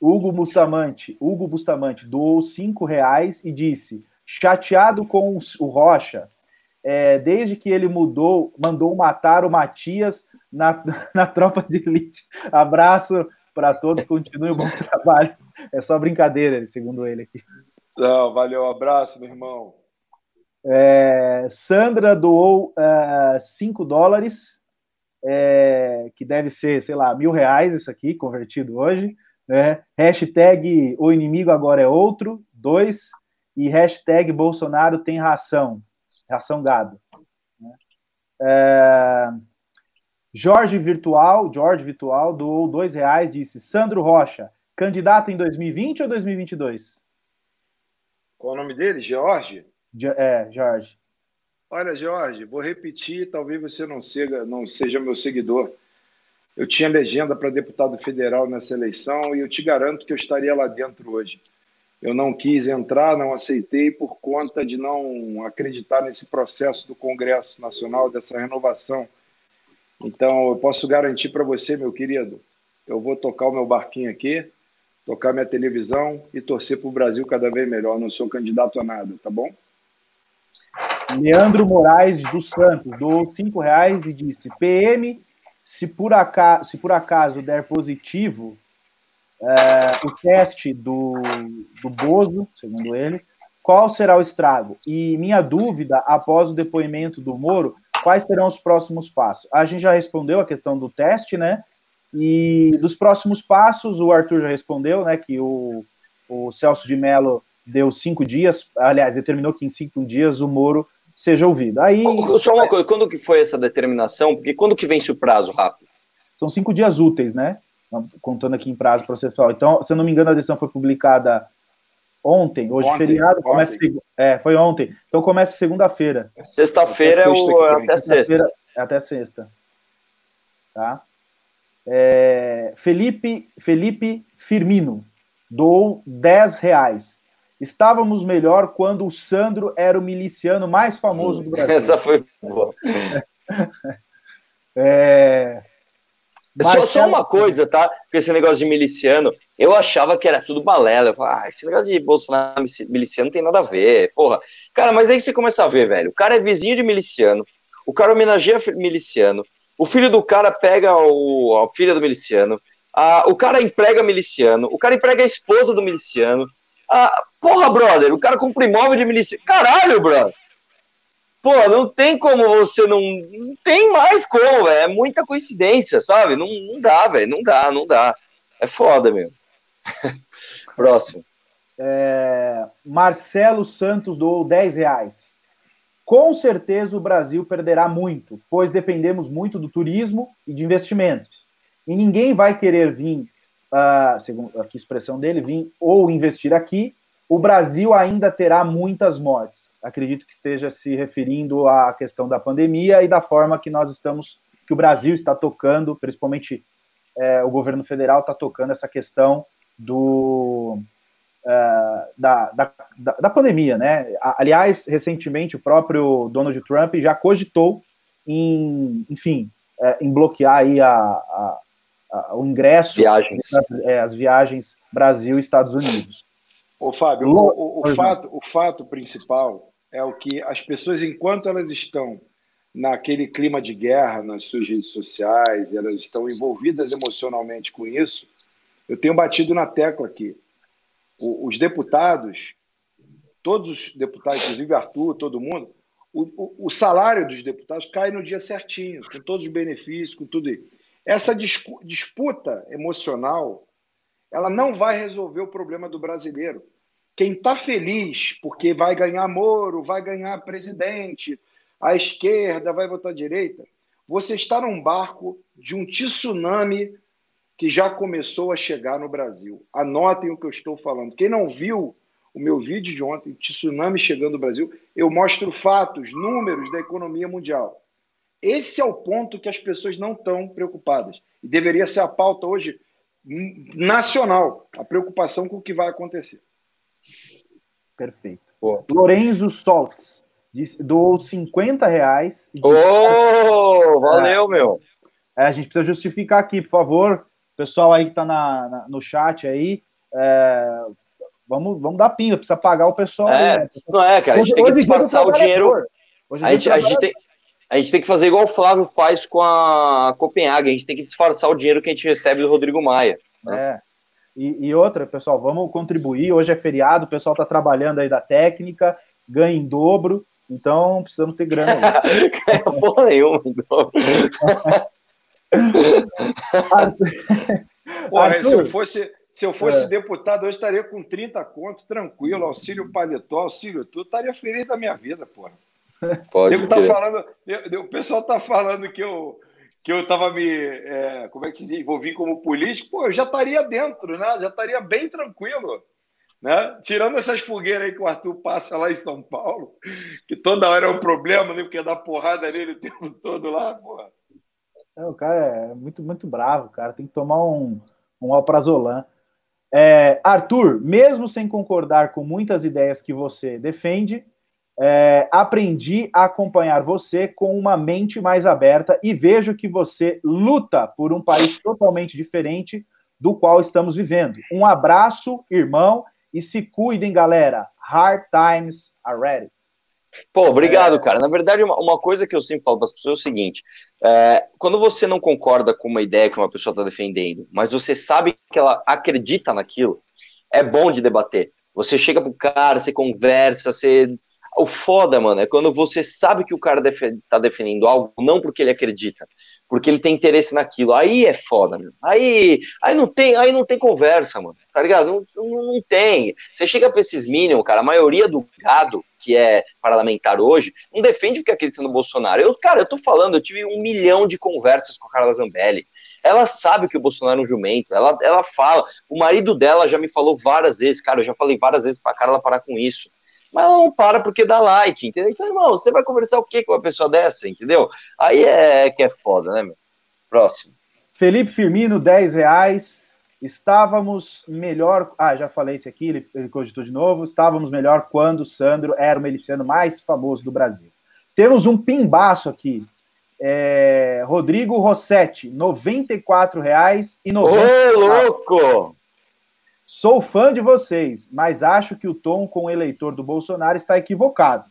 Hugo Bustamante, Hugo Bustamante doou cinco reais e disse: chateado com o Rocha, é, desde que ele mudou, mandou matar o Matias na, na tropa de elite. Abraço para todos, continue o bom trabalho. É só brincadeira, segundo ele aqui. Não, valeu, abraço, meu irmão. É, Sandra doou 5 uh, dólares, é, que deve ser, sei lá, mil reais isso aqui, convertido hoje. Né? Hashtag o inimigo agora é outro, dois. E hashtag Bolsonaro tem ração, ração gado. Né? É, Jorge Virtual, Jorge Virtual doou dois reais, disse Sandro Rocha, candidato em 2020 ou 2022? Qual o nome dele? George? É, Jorge. Olha, Jorge, vou repetir, talvez você não seja, não seja meu seguidor. Eu tinha legenda para deputado federal nessa eleição e eu te garanto que eu estaria lá dentro hoje. Eu não quis entrar, não aceitei por conta de não acreditar nesse processo do Congresso Nacional, dessa renovação. Então, eu posso garantir para você, meu querido, eu vou tocar o meu barquinho aqui, tocar minha televisão e torcer para o Brasil cada vez melhor. Não sou candidato a nada, tá bom? Leandro Moraes dos Santos doou cinco reais e disse: PM, se por acaso, se por acaso der positivo é, o teste do, do Bozo, segundo ele, qual será o estrago? E minha dúvida, após o depoimento do Moro, quais serão os próximos passos? A gente já respondeu a questão do teste, né? E dos próximos passos, o Arthur já respondeu, né, que o, o Celso de Mello deu cinco dias, aliás, determinou que em cinco dias o Moro seja ouvido. Aí só uma coisa, quando que foi essa determinação? Porque quando que vence o prazo rápido? São cinco dias úteis, né? Contando aqui em prazo processual. Então, se eu não me engano, a decisão foi publicada ontem, hoje ontem, feriado, ontem. começa é, foi ontem. Então começa segunda-feira. Sexta-feira é o até sexta. É até sexta. Tá? É, Felipe, Felipe Firmino doou 10 reais. Estávamos melhor quando o Sandro era o miliciano mais famoso do Brasil. Essa foi boa. É, Marcelo... Só, só uma coisa, tá? Com esse negócio de miliciano, eu achava que era tudo balela. Eu falava, ah, esse negócio de Bolsonaro miliciano não tem nada a ver. Porra. Cara, mas aí você começa a ver, velho. O cara é vizinho de miliciano, o cara homenageia miliciano, o filho do cara pega o, a filha do miliciano, a, o cara emprega miliciano, o cara emprega a esposa do miliciano. A, porra, brother, o cara compra imóvel de miliciano. Caralho, brother. Pô, não tem como você não. Não tem mais como, velho. É muita coincidência, sabe? Não, não dá, velho. Não dá, não dá. É foda mesmo. Próximo. É, Marcelo Santos doou 10 reais. Com certeza o Brasil perderá muito, pois dependemos muito do turismo e de investimentos. E ninguém vai querer vir, uh, segundo a expressão dele, vir ou investir aqui o Brasil ainda terá muitas mortes. Acredito que esteja se referindo à questão da pandemia e da forma que nós estamos, que o Brasil está tocando, principalmente é, o governo federal está tocando essa questão do é, da, da, da, pandemia, né? Aliás, recentemente o próprio Donald Trump já cogitou em, enfim, é, em bloquear aí a, a, a o ingresso, viagens. É, as viagens Brasil e Estados Unidos. Ô, Fábio, o, o, o fato, o fato principal é o que as pessoas, enquanto elas estão naquele clima de guerra nas suas redes sociais, elas estão envolvidas emocionalmente com isso, eu tenho batido na tecla aqui. O, os deputados, todos os deputados, inclusive Arthur, todo mundo, o, o, salário dos deputados cai no dia certinho, com todos os benefícios, com tudo isso. Essa disputa emocional, ela não vai resolver o problema do brasileiro. Quem está feliz porque vai ganhar Moro, vai ganhar presidente, a esquerda vai votar a direita, você está num barco de um tsunami que já começou a chegar no Brasil. Anotem o que eu estou falando. Quem não viu o meu vídeo de ontem, Tsunami Chegando no Brasil, eu mostro fatos, números da economia mundial. Esse é o ponto que as pessoas não estão preocupadas. E deveria ser a pauta hoje nacional, a preocupação com o que vai acontecer. Perfeito. Pô. Lorenzo Soltz doou 50 reais. Oh, valeu, é, meu. É, a gente precisa justificar aqui, por favor. Pessoal aí que está na, na, no chat aí, é, vamos, vamos dar pinga, precisa pagar o pessoal. É, aí, né? Não é, cara, a gente hoje, tem que disfarçar o dinheiro. a, gente, a, gente tem, a gente tem que fazer igual o Flávio faz com a Copenhague, a gente tem que disfarçar o dinheiro que a gente recebe do Rodrigo Maia. Né? É. E, e, outra, pessoal, vamos contribuir. Hoje é feriado, o pessoal está trabalhando aí da técnica, ganha em dobro, então precisamos ter grana. Ganha porra nenhuma em dobro. Porra, se eu fosse, se eu fosse é. deputado, eu estaria com 30 contos, tranquilo, auxílio paletó, auxílio tudo, estaria feliz da minha vida, porra. Pode tá falando, o pessoal tá falando que eu que eu estava me. É, como é que se diz? Envolvi como político, pô, eu já estaria dentro, né? Já estaria bem tranquilo. Né? Tirando essas fogueiras aí que o Arthur passa lá em São Paulo, que toda hora é um problema, né? Porque dá porrada nele o tempo todo lá, porra. É, o cara é muito, muito bravo, cara. Tem que tomar um, um alprazolam. É, Arthur, mesmo sem concordar com muitas ideias que você defende, é, aprendi a acompanhar você com uma mente mais aberta e vejo que você luta por um país totalmente diferente do qual estamos vivendo. Um abraço, irmão, e se cuidem, galera. Hard times are ready. Pô, obrigado, cara. Na verdade, uma, uma, coisa que eu sempre falo para as pessoas é o seguinte: é, quando você não concorda com uma ideia que uma pessoa está defendendo, mas você sabe que ela acredita naquilo, é bom de debater. Você chega pro cara, você conversa, você o foda, mano, é quando você sabe que o cara tá defendendo algo, não porque ele acredita, porque ele tem interesse naquilo. Aí é foda, mano. Aí, aí não tem, aí não tem conversa, mano. Tá ligado? Não, não, não tem. Você chega pra esses Minions, cara, a maioria do gado que é parlamentar hoje, não defende o que acredita no Bolsonaro. Eu, cara, eu tô falando, eu tive um milhão de conversas com a Carla Zambelli. Ela sabe que o Bolsonaro é um jumento, ela, ela fala. O marido dela já me falou várias vezes, cara, eu já falei várias vezes pra Carla parar com isso mas ela não para porque dá like, entendeu? Então, irmão, você vai conversar o que com uma pessoa dessa, entendeu? Aí é que é foda, né, meu? Próximo. Felipe Firmino, 10 reais. Estávamos melhor. Ah, já falei isso aqui, ele, ele cogitou de novo. Estávamos melhor quando o Sandro era o miliciano mais famoso do Brasil. Temos um pimbaço aqui. É, Rodrigo Rossetti, R$ 94,90. Ô, louco! Sou fã de vocês, mas acho que o tom com o eleitor do Bolsonaro está equivocado.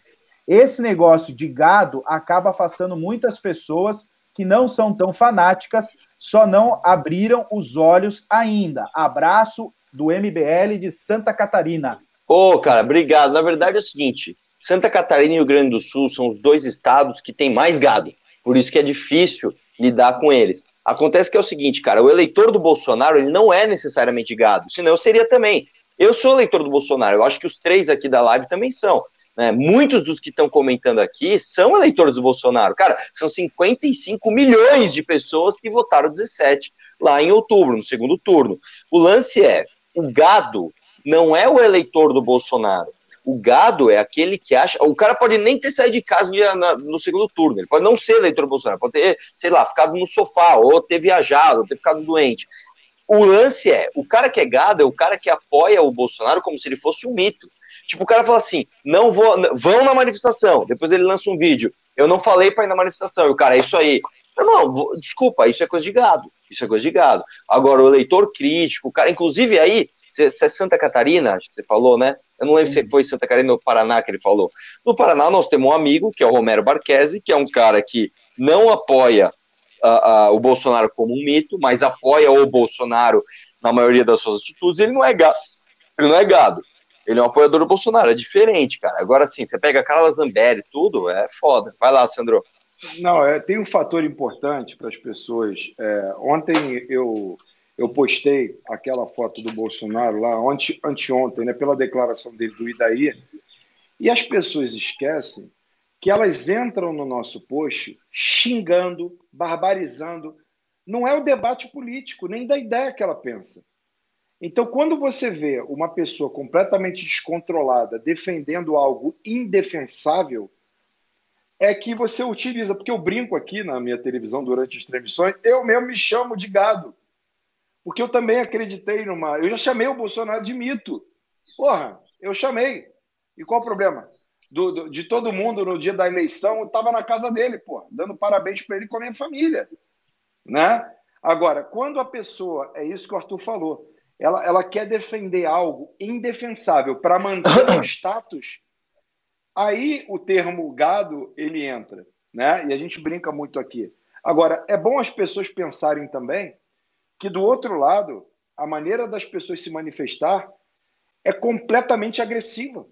Esse negócio de gado acaba afastando muitas pessoas que não são tão fanáticas, só não abriram os olhos ainda. Abraço do MBL de Santa Catarina. Ô, oh, cara, obrigado. Na verdade é o seguinte: Santa Catarina e Rio Grande do Sul são os dois estados que têm mais gado. Por isso que é difícil lidar com eles. Acontece que é o seguinte, cara, o eleitor do Bolsonaro, ele não é necessariamente gado, senão eu seria também. Eu sou eleitor do Bolsonaro, eu acho que os três aqui da live também são. Né? Muitos dos que estão comentando aqui são eleitores do Bolsonaro. Cara, são 55 milhões de pessoas que votaram 17 lá em outubro, no segundo turno. O lance é, o gado não é o eleitor do Bolsonaro. O gado é aquele que acha. O cara pode nem ter saído de casa no segundo turno. Ele pode não ser eleitor Bolsonaro, pode ter, sei lá, ficado no sofá, ou ter viajado, ou ter ficado doente. O lance é: o cara que é gado é o cara que apoia o Bolsonaro como se ele fosse um mito. Tipo, o cara fala assim: não vou, vão na manifestação. Depois ele lança um vídeo. Eu não falei para ir na manifestação. E o cara, é isso aí. Não, desculpa, isso é coisa de gado. Isso é coisa de gado. Agora, o eleitor crítico, o cara, inclusive aí, se é Santa Catarina, acho que você falou, né? Eu não lembro se foi Santa Catarina ou Paraná que ele falou. No Paraná, nós temos um amigo, que é o Romero Barquesi, que é um cara que não apoia uh, uh, o Bolsonaro como um mito, mas apoia o Bolsonaro na maioria das suas atitudes. Ele não é gado. Ele não é gado. Ele é um apoiador do Bolsonaro. É diferente, cara. Agora sim, você pega a Carla Zambelli e tudo, é foda. Vai lá, Sandro. Não, é, tem um fator importante para as pessoas. É, ontem eu eu postei aquela foto do Bolsonaro lá ante, anteontem, né, pela declaração dele do Idaí, e as pessoas esquecem que elas entram no nosso post xingando, barbarizando. Não é o debate político, nem da ideia que ela pensa. Então, quando você vê uma pessoa completamente descontrolada defendendo algo indefensável, é que você utiliza, porque eu brinco aqui na minha televisão durante as transmissões, eu mesmo me chamo de gado. Porque eu também acreditei numa. Eu já chamei o Bolsonaro de mito. Porra, eu chamei. E qual o problema? Do, do, de todo mundo no dia da eleição, eu estava na casa dele, pô, dando parabéns para ele com a minha família. Né? Agora, quando a pessoa, é isso que o Arthur falou, ela, ela quer defender algo indefensável para manter o status, aí o termo gado ele entra. Né? E a gente brinca muito aqui. Agora, é bom as pessoas pensarem também que do outro lado, a maneira das pessoas se manifestar é completamente agressiva.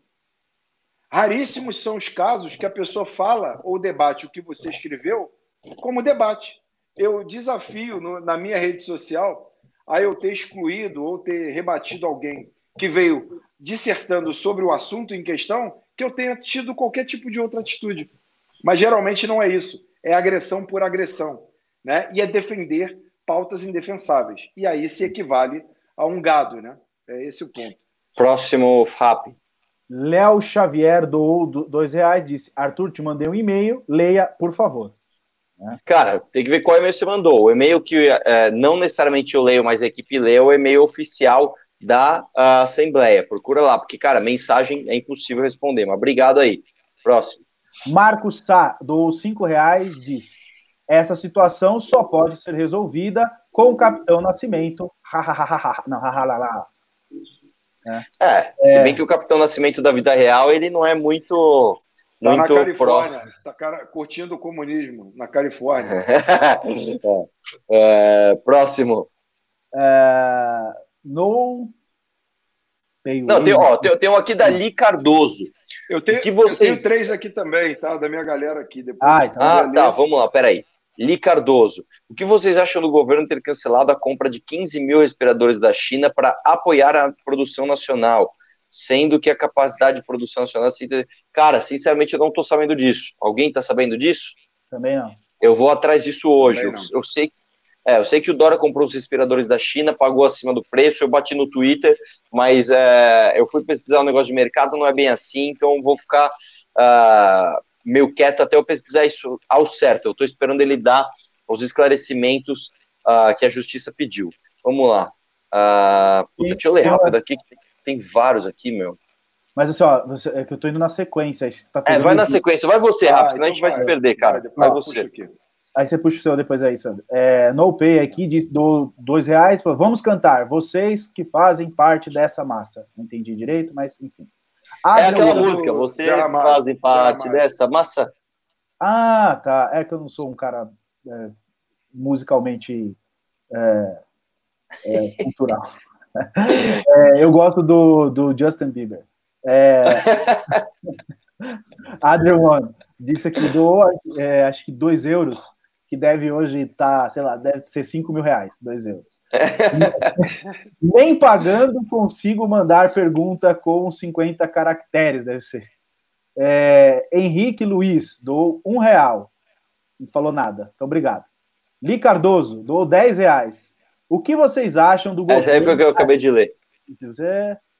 Raríssimos são os casos que a pessoa fala ou debate o que você escreveu como debate. Eu desafio no, na minha rede social a eu ter excluído ou ter rebatido alguém que veio dissertando sobre o assunto em questão que eu tenha tido qualquer tipo de outra atitude. Mas geralmente não é isso. É agressão por agressão. Né? E é defender pautas indefensáveis. E aí se equivale a um gado, né? É esse o ponto. Próximo FAP. Léo Xavier doou dois reais, disse: Arthur, te mandei um e-mail, leia, por favor. Né? Cara, tem que ver qual e-mail você mandou. O e-mail que é, não necessariamente eu leio, mas a equipe lê é o e-mail oficial da Assembleia. Procura lá, porque, cara, mensagem é impossível responder. Mas obrigado aí. Próximo. Marcos Sá doou cinco reais, disse: essa situação só pode ser resolvida com o Capitão Nascimento. não, é. é, se bem que o Capitão Nascimento da vida real, ele não é muito. Tá muito na Califórnia, pró... tá curtindo o comunismo na Califórnia. é, próximo. É, no. Não, tem, ó, tem, tem um aqui da Li Cardoso. Eu tenho, que vocês... eu tenho três aqui também, tá? Da minha galera aqui. Depois ah, então, ah tá, vamos lá, peraí. Li Cardoso, o que vocês acham do governo ter cancelado a compra de 15 mil respiradores da China para apoiar a produção nacional, sendo que a capacidade de produção nacional. Cara, sinceramente, eu não estou sabendo disso. Alguém está sabendo disso? Também não. Eu vou atrás disso hoje. Eu, eu, sei que. É, eu sei que o Dora comprou os respiradores da China, pagou acima do preço, eu bati no Twitter, mas é, eu fui pesquisar um negócio de mercado, não é bem assim, então vou ficar uh, meio quieto até eu pesquisar isso ao certo. Eu estou esperando ele dar os esclarecimentos uh, que a justiça pediu. Vamos lá. Uh, puta, deixa eu ler rápido aqui, que tem, vários aqui, meu. Mas assim, ó, você, é que eu tô indo na sequência. Tá é, vai na sequência, vai você, rápido, ah, senão então a gente vai, vai se perder, cara. Vai, vai você. Aí você puxa o seu depois aí, Sandro. É, no Pay aqui diz do dois reais. Vamos cantar. Vocês que fazem parte dessa massa. Não entendi direito, mas enfim. É aquela música. Vocês que fazem parte dessa massa. Ah, tá. É que eu não sou um cara é, musicalmente é, é, cultural. É, eu gosto do, do Justin Bieber. É... Adrian One disse aqui, doou, é, acho que 2 euros, que deve hoje estar, tá, sei lá, deve ser 5 mil reais, 2 euros. Nem pagando consigo mandar pergunta com 50 caracteres, deve ser. É, Henrique Luiz, dou um real. Não falou nada, então obrigado. Li Cardoso, dou 10 reais. O que vocês acham do governo? Essa aí foi o que eu acabei de ler.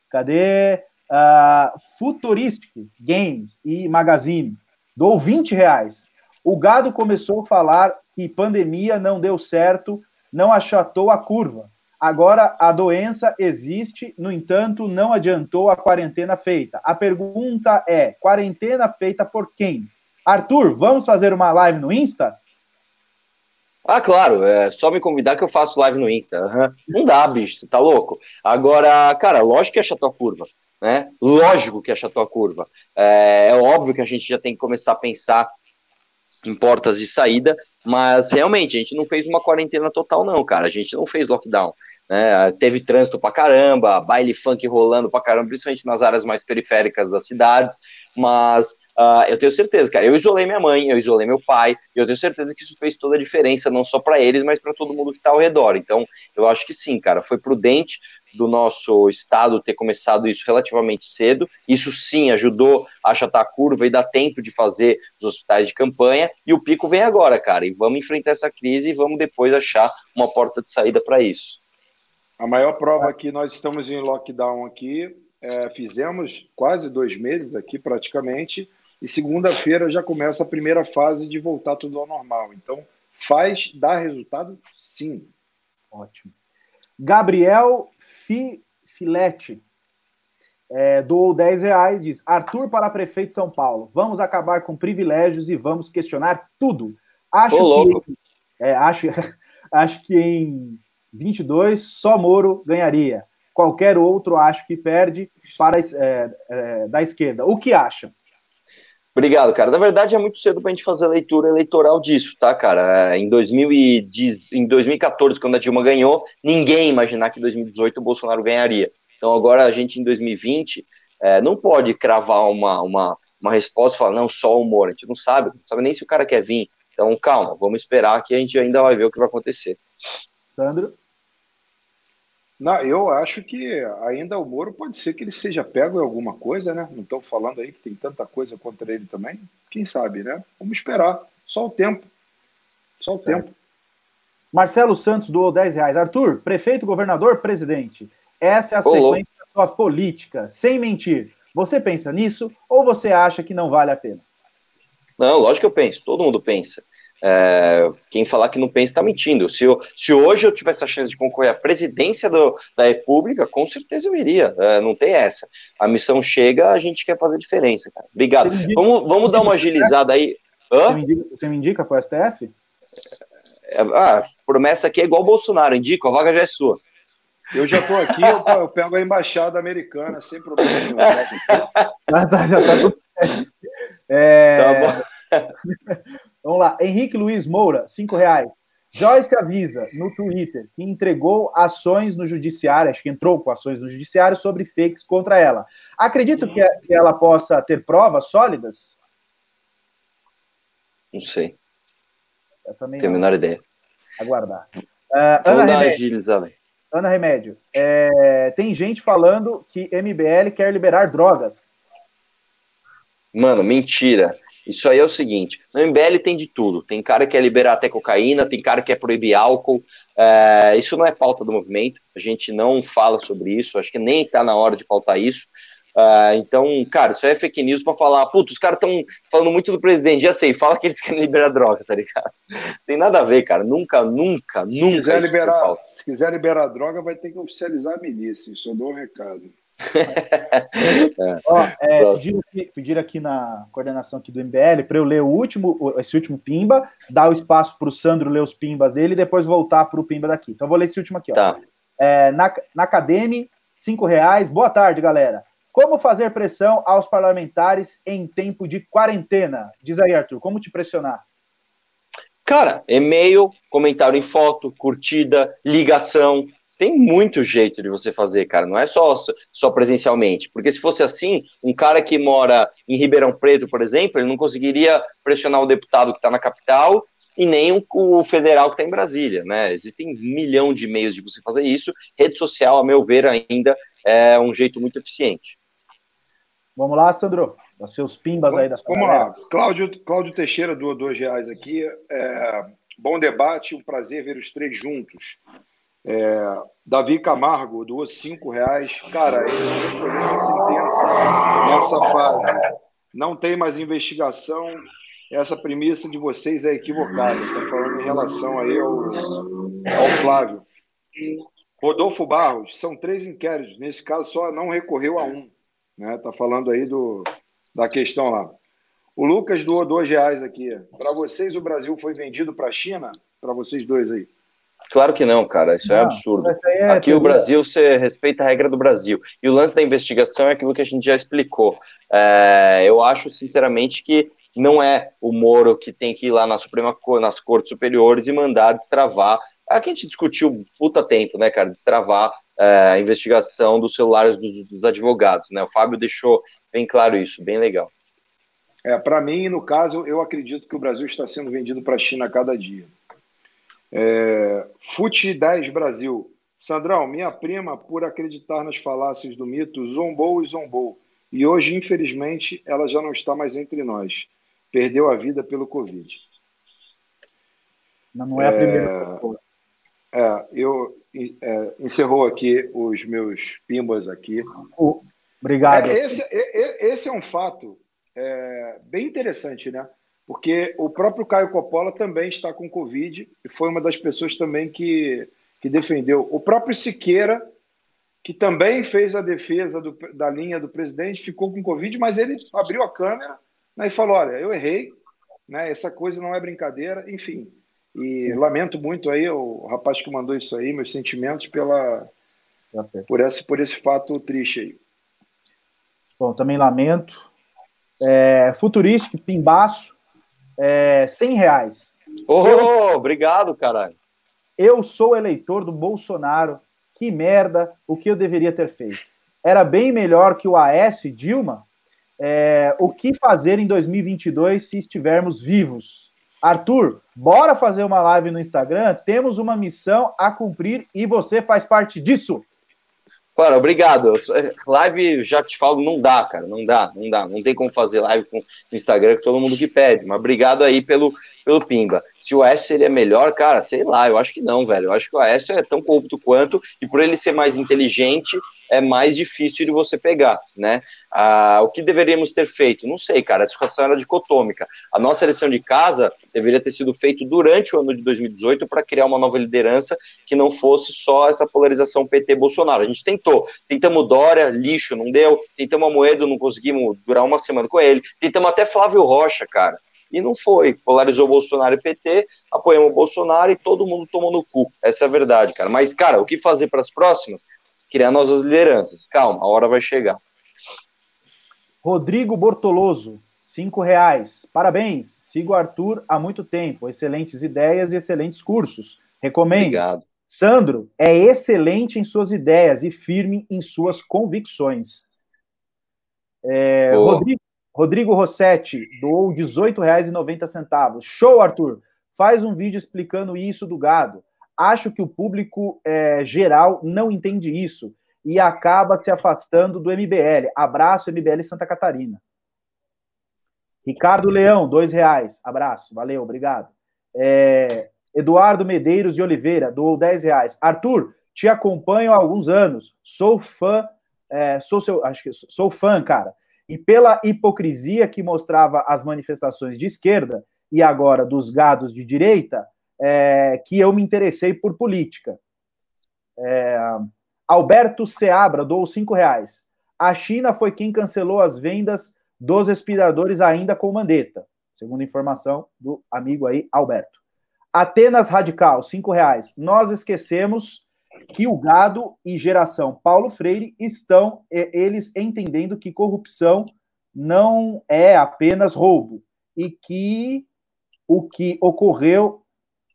Cadê? Uh, Futuristic Games e Magazine. Dou 20 reais. O gado começou a falar que pandemia não deu certo, não achatou a curva. Agora a doença existe, no entanto, não adiantou a quarentena feita. A pergunta é: quarentena feita por quem? Arthur, vamos fazer uma live no Insta? Ah, claro, é só me convidar que eu faço live no Insta. Uhum. Não dá, bicho, você tá louco? Agora, cara, lógico que achatou a curva né? Lógico que achatou a curva. É, é óbvio que a gente já tem que começar a pensar em portas de saída, mas realmente a gente não fez uma quarentena total, não, cara. A gente não fez lockdown. Né? Teve trânsito pra caramba, baile funk rolando pra caramba, principalmente nas áreas mais periféricas das cidades, mas uh, eu tenho certeza, cara. Eu isolei minha mãe, eu isolei meu pai, e eu tenho certeza que isso fez toda a diferença, não só para eles, mas para todo mundo que tá ao redor. Então, eu acho que sim, cara. Foi prudente, do nosso estado ter começado isso relativamente cedo. Isso sim ajudou a achatar a curva e dar tempo de fazer os hospitais de campanha. E o pico vem agora, cara. E vamos enfrentar essa crise e vamos depois achar uma porta de saída para isso. A maior prova é que nós estamos em lockdown aqui, é, fizemos quase dois meses aqui praticamente, e segunda-feira já começa a primeira fase de voltar tudo ao normal. Então, faz dar resultado? Sim. Ótimo. Gabriel Fi, Filete é, doou 10 reais, diz Arthur para prefeito de São Paulo. Vamos acabar com privilégios e vamos questionar tudo. Acho que, é, acho, acho que em 22 só Moro ganharia. Qualquer outro acho que perde para é, é, da esquerda. O que acha? Obrigado, cara. Na verdade, é muito cedo para a gente fazer a leitura eleitoral disso, tá, cara? É, em, 2010, em 2014, quando a Dilma ganhou, ninguém imaginar que em 2018 o Bolsonaro ganharia. Então, agora a gente, em 2020, é, não pode cravar uma, uma, uma resposta e falar, não, só humor. A gente não sabe, não sabe nem se o cara quer vir. Então, calma, vamos esperar que a gente ainda vai ver o que vai acontecer. Sandro? Não, eu acho que ainda o Moro pode ser que ele seja pego em alguma coisa, né? Não estão falando aí que tem tanta coisa contra ele também. Quem sabe, né? Vamos esperar. Só o tempo. Só o certo. tempo. Marcelo Santos doou 10 reais. Arthur, prefeito, governador, presidente. Essa é a Olô. sequência da sua política, sem mentir. Você pensa nisso ou você acha que não vale a pena? Não, lógico que eu penso. Todo mundo pensa. É, quem falar que não pensa está mentindo. Se, eu, se hoje eu tivesse a chance de concorrer à presidência do, da República, com certeza eu iria. É, não tem essa. A missão chega, a gente quer fazer diferença, cara. Obrigado. Vamos, vamos dar uma agilizada aí. Você me, indica, você me indica para o STF? É, ah, promessa aqui é igual o Bolsonaro, indico, a vaga já é sua. Eu já estou aqui, eu, eu, pego a embaixada americana, sem problema. já tá, já tá tudo certo. É... Tá bom. Vamos lá. Henrique Luiz Moura, cinco reais. Joyce avisa no Twitter que entregou ações no judiciário, acho que entrou com ações no judiciário sobre fakes contra ela. Acredito que, ela possa ter provas sólidas? Não sei. Eu também Tenho a menor ideia. Aguardar. Uh, Ana, Remédio, Ana Remédio. É, tem gente falando que MBL quer liberar drogas. Mano, mentira. Isso aí é o seguinte: no MBL tem de tudo. Tem cara que quer liberar até cocaína, tem cara que quer proibir álcool. É, isso não é pauta do movimento. A gente não fala sobre isso. Acho que nem está na hora de pautar isso. Uh, então, cara, isso aí é fake news pra falar, putz, os caras estão falando muito do presidente, já sei, fala que eles querem liberar droga, tá ligado? Tem nada a ver, cara, nunca, nunca, se nunca. Quiser liberar, se quiser liberar droga, vai ter que oficializar a milícia, isso eu dou um recado. É. Ó, é, pedir, aqui, pedir, aqui, na coordenação aqui do MBL para eu ler o último, esse último Pimba, dar o espaço para o Sandro ler os Pimbas dele e depois voltar para o Pimba daqui. Então vou ler esse último aqui. Ó. Tá. É, na, na Academy, cinco reais. Boa tarde, galera. Como fazer pressão aos parlamentares em tempo de quarentena? Diz aí, Arthur, como te pressionar? Cara, e-mail, comentário em foto, curtida, ligação, tem muito jeito de você fazer, cara. Não é só, só presencialmente. Porque se fosse assim, um cara que mora em Ribeirão Preto, por exemplo, ele não conseguiria pressionar o deputado que está na capital e nem o, o federal que está em Brasília, né? Existem um milhão de meios de você fazer isso. Rede social, a meu ver, ainda é um jeito muito eficiente. Vamos lá, Sandro. Os seus pimbas aí das Vamos lá. Cláudio, Cláudio Teixeira doou dois reais aqui. É, bom debate, um prazer ver os três juntos. É, Davi Camargo doou cinco reais. Cara, ele sentença nessa fase. Não tem mais investigação. Essa premissa de vocês é equivocada. Estou falando em relação aí ao, ao Flávio. Rodolfo Barros, são três inquéritos. Nesse caso, só não recorreu a um. Está né? Tá falando aí do, da questão lá. O Lucas doou dois reais aqui. Para vocês, o Brasil foi vendido para a China? Para vocês dois aí. Claro que não, cara. Isso é não, é absurdo. É Aqui o Brasil, você respeita a regra do Brasil. E o lance da investigação é aquilo que a gente já explicou. É, eu acho, sinceramente, que não é o Moro que tem que ir lá na Suprema nas cortes superiores e mandar destravar. Aqui a gente discutiu puta tempo, né, cara? Destravar é, a investigação dos celulares dos, dos advogados, né? O Fábio deixou bem claro isso, bem legal. É, para mim, no caso, eu acredito que o Brasil está sendo vendido para a China a cada dia. É, Fute 10 Brasil. Sandrão, minha prima, por acreditar nas falácias do mito, zombou e zombou. E hoje, infelizmente, ela já não está mais entre nós. Perdeu a vida pelo Covid. Não, é a primeira. É, é eu é, encerrou aqui os meus pimbas aqui. obrigado. É, esse, esse é um fato é, bem interessante, né? Porque o próprio Caio Coppola também está com Covid e foi uma das pessoas também que, que defendeu. O próprio Siqueira, que também fez a defesa do, da linha do presidente, ficou com Covid, mas ele abriu a câmera né, e falou: Olha, eu errei, né, essa coisa não é brincadeira, enfim. E Sim. lamento muito aí o rapaz que mandou isso aí, meus sentimentos pela, por, esse, por esse fato triste aí. Bom, também lamento. É, futurístico, Pimbaço, é, 100 reais. Oh, eu, obrigado, caralho. Eu sou eleitor do Bolsonaro. Que merda, o que eu deveria ter feito? Era bem melhor que o AS Dilma? É, o que fazer em 2022 se estivermos vivos? Arthur, bora fazer uma live no Instagram? Temos uma missão a cumprir e você faz parte disso. Cara, obrigado. Live, já te falo, não dá, cara. Não dá, não dá. Não tem como fazer live com, no Instagram com todo mundo que pede. Mas obrigado aí pelo, pelo Pimba. Se o Aécio seria melhor, cara, sei lá, eu acho que não, velho. Eu acho que o Aécio é tão corrupto quanto, e por ele ser mais inteligente, é mais difícil de você pegar, né? Ah, o que deveríamos ter feito? Não sei, cara, essa situação era dicotômica. A nossa eleição de casa deveria ter sido feita durante o ano de 2018 para criar uma nova liderança que não fosse só essa polarização PT-Bolsonaro. A gente tentou, tentamos Dória, lixo, não deu, tentamos a Moedo, não conseguimos durar uma semana com ele, tentamos até Flávio Rocha, cara e não foi. Polarizou Bolsonaro e PT, apoiamos o Bolsonaro e todo mundo tomou no cu. Essa é a verdade, cara. Mas, cara, o que fazer para as próximas? Criar novas lideranças. Calma, a hora vai chegar. Rodrigo Bortoloso, cinco reais. Parabéns, sigo o Arthur há muito tempo. Excelentes ideias e excelentes cursos. Recomendo. Obrigado. Sandro é excelente em suas ideias e firme em suas convicções. É, Rodrigo, Rodrigo Rossetti doou R$ 18,90. Show, Arthur! Faz um vídeo explicando isso do gado. Acho que o público é, geral não entende isso e acaba se afastando do MBL. Abraço, MBL Santa Catarina. Ricardo Leão, dois reais. Abraço, valeu, obrigado. É, Eduardo Medeiros de Oliveira, doou dez reais. Arthur, te acompanho há alguns anos. Sou fã, é, sou seu, acho que sou fã, cara. E pela hipocrisia que mostrava as manifestações de esquerda e agora dos gados de direita, é, que eu me interessei por política. É, Alberto Seabra doou cinco reais. A China foi quem cancelou as vendas dos respiradores ainda com mandeta, segundo informação do amigo aí, Alberto. Atenas Radical, cinco reais. Nós esquecemos que o gado e geração Paulo Freire estão eles entendendo que corrupção não é apenas roubo e que o que ocorreu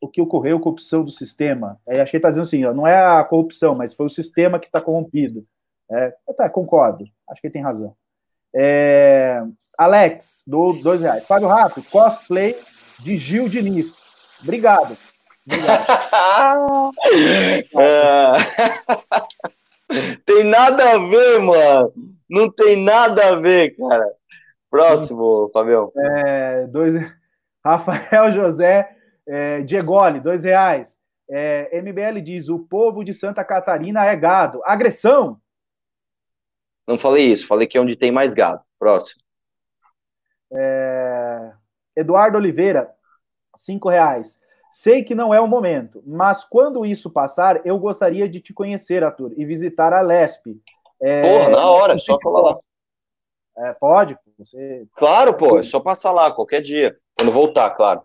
o que ocorreu corrupção do sistema. É, achei que está dizendo assim, ó, não é a corrupção, mas foi o sistema que está corrompido. É, tá, concordo, acho que ele tem razão. É, Alex, do dois reais. Fábio Rato, cosplay de Gil Diniz. Obrigado. tem nada a ver, mano. Não tem nada a ver, cara. Próximo, Fabião. É, dois... Rafael José é, Diegoli, dois reais. É, MBL diz: o povo de Santa Catarina é gado. Agressão. Não falei isso, falei que é onde tem mais gado. Próximo. É, Eduardo Oliveira, cinco reais. Sei que não é o momento, mas quando isso passar, eu gostaria de te conhecer, Arthur, e visitar a Lesp. É, Porra, na hora, é só falar lá. É, pode? Você... Claro, pô, é só passar lá, qualquer dia. Quando voltar, claro.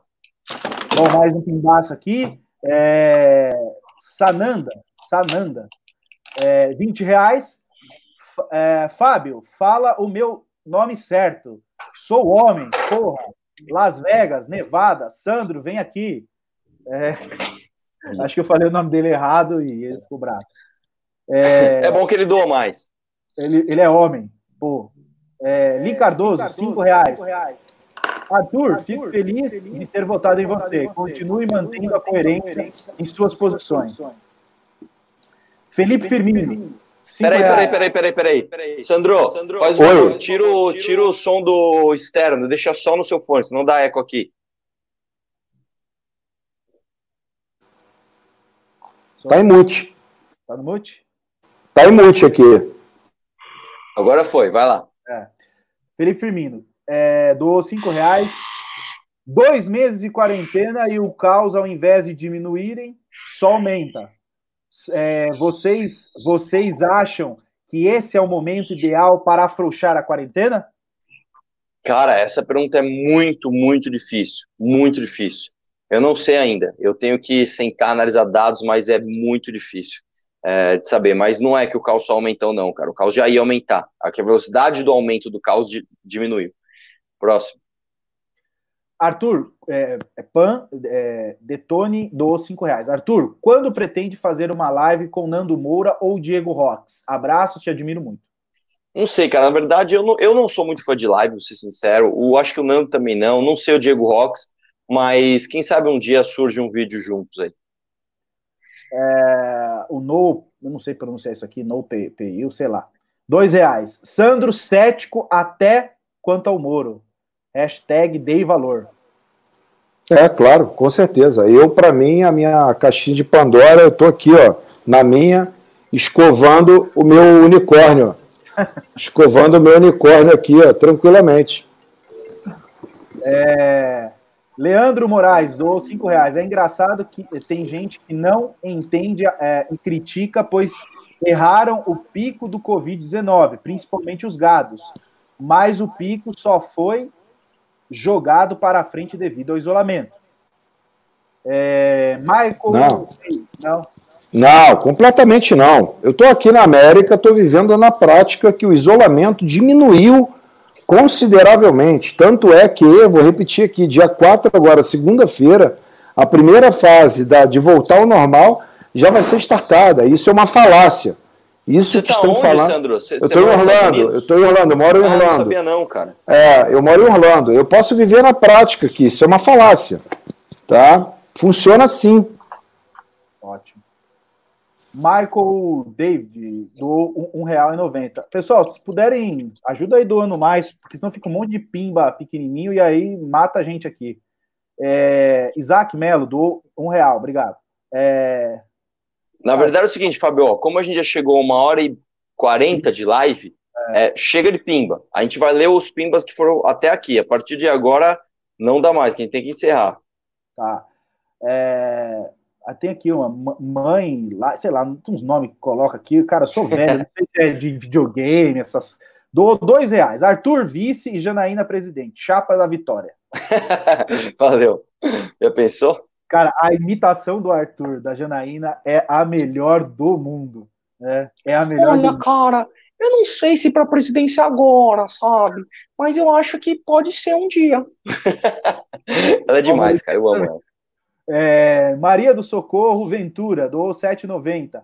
Mais um pimbaço aqui. É... Sananda, Sananda. É, 20 reais. É, Fábio, fala o meu nome certo. Sou homem, porra. Las Vegas, Nevada. Sandro, vem aqui. É, acho que eu falei o nome dele errado e ele ficou bravo. É, é bom que ele doa mais. Ele, ele é homem. Pô. É, Li Cardoso, 5 reais. reais. Arthur, Arthur fico feliz, feliz de ter votado em você. Continue mantendo a coerência em suas posições. Felipe Firmino. Peraí, peraí, peraí, peraí, peraí, peraí. Sandro, Sandro Oi. Tira, o, tira o som do externo, deixa só no seu fone, senão dá eco aqui. Tá em mute. Tá no mute? Tá em mute aqui. Agora foi, vai lá. É. Felipe Firmino, é, doou cinco reais. Dois meses de quarentena e o caos, ao invés de diminuírem, só aumenta. É, vocês, vocês acham que esse é o momento ideal para afrouxar a quarentena? Cara, essa pergunta é muito, muito difícil. Muito difícil. Eu não sei ainda. Eu tenho que sentar, analisar dados, mas é muito difícil é, de saber. Mas não é que o caos só aumentou, não, cara. O caos já ia aumentar. A velocidade do aumento do caos diminuiu. Próximo. Arthur, é, é Pan, é, Detone do cinco reais. Arthur, quando pretende fazer uma live com Nando Moura ou Diego Rox? Abraços, te admiro muito. Não sei, cara. Na verdade, eu não, eu não sou muito fã de live, vou ser sincero. O, acho que o Nando também não. Não sei o Diego Rox. Mas quem sabe um dia surge um vídeo juntos aí. É, o No, eu não sei pronunciar isso aqui, No PIU, sei lá. Dois reais. Sandro cético até quanto ao Moro. Hashtag dei valor. É, claro, com certeza. Eu, para mim, a minha caixinha de Pandora, eu tô aqui, ó, na minha, escovando o meu unicórnio. escovando o meu unicórnio aqui, ó, tranquilamente. É, Leandro Moraes, doou cinco reais. É engraçado que tem gente que não entende é, e critica, pois erraram o pico do Covid-19, principalmente os gados. Mas o pico só foi jogado para a frente devido ao isolamento. É, Michael. Não. não. Não, completamente não. Eu estou aqui na América, estou vivendo na prática que o isolamento diminuiu consideravelmente. Tanto é que, vou repetir aqui, dia 4 agora, segunda-feira, a primeira fase da, de voltar ao normal já vai ser startada. Isso é uma falácia. Isso Você que tá estão onde, falando. Sandro? Cê, eu estou em Orlando, eu estou em Orlando, eu moro em Orlando. Ah, não sabia não, cara. É, eu moro em Orlando. Eu posso viver na prática aqui, isso é uma falácia. Tá? Funciona assim. Ótimo. Michael David doou um, real e noventa. Pessoal, se puderem, ajuda aí doando mais, porque senão fica um monte de pimba pequenininho e aí mata a gente aqui. É, Isaac Melo doou um real, obrigado. É, Na verdade é o seguinte, Fabio, como a gente já chegou a uma hora e quarenta de live, é. É, chega de pimba. A gente vai ler os pimbas que foram até aqui. A partir de agora, não dá mais, quem tem que encerrar. Tá. É, ah, tem aqui uma mãe, lá, sei lá, uns nomes que coloca aqui. Cara, sou velho, não sei se é de videogame, essas. Do dois reais. Arthur vice e Janaína presidente. Chapa da vitória. Valeu. Já pensou? Cara, a imitação do Arthur, da Janaína, é a melhor do mundo. Né? É a melhor. Olha, cara, eu não sei se para presidência agora, sabe? Mas eu acho que pode ser um dia. ela é demais, cara. Eu amo ela. É, Maria do Socorro Ventura, doou 7,90.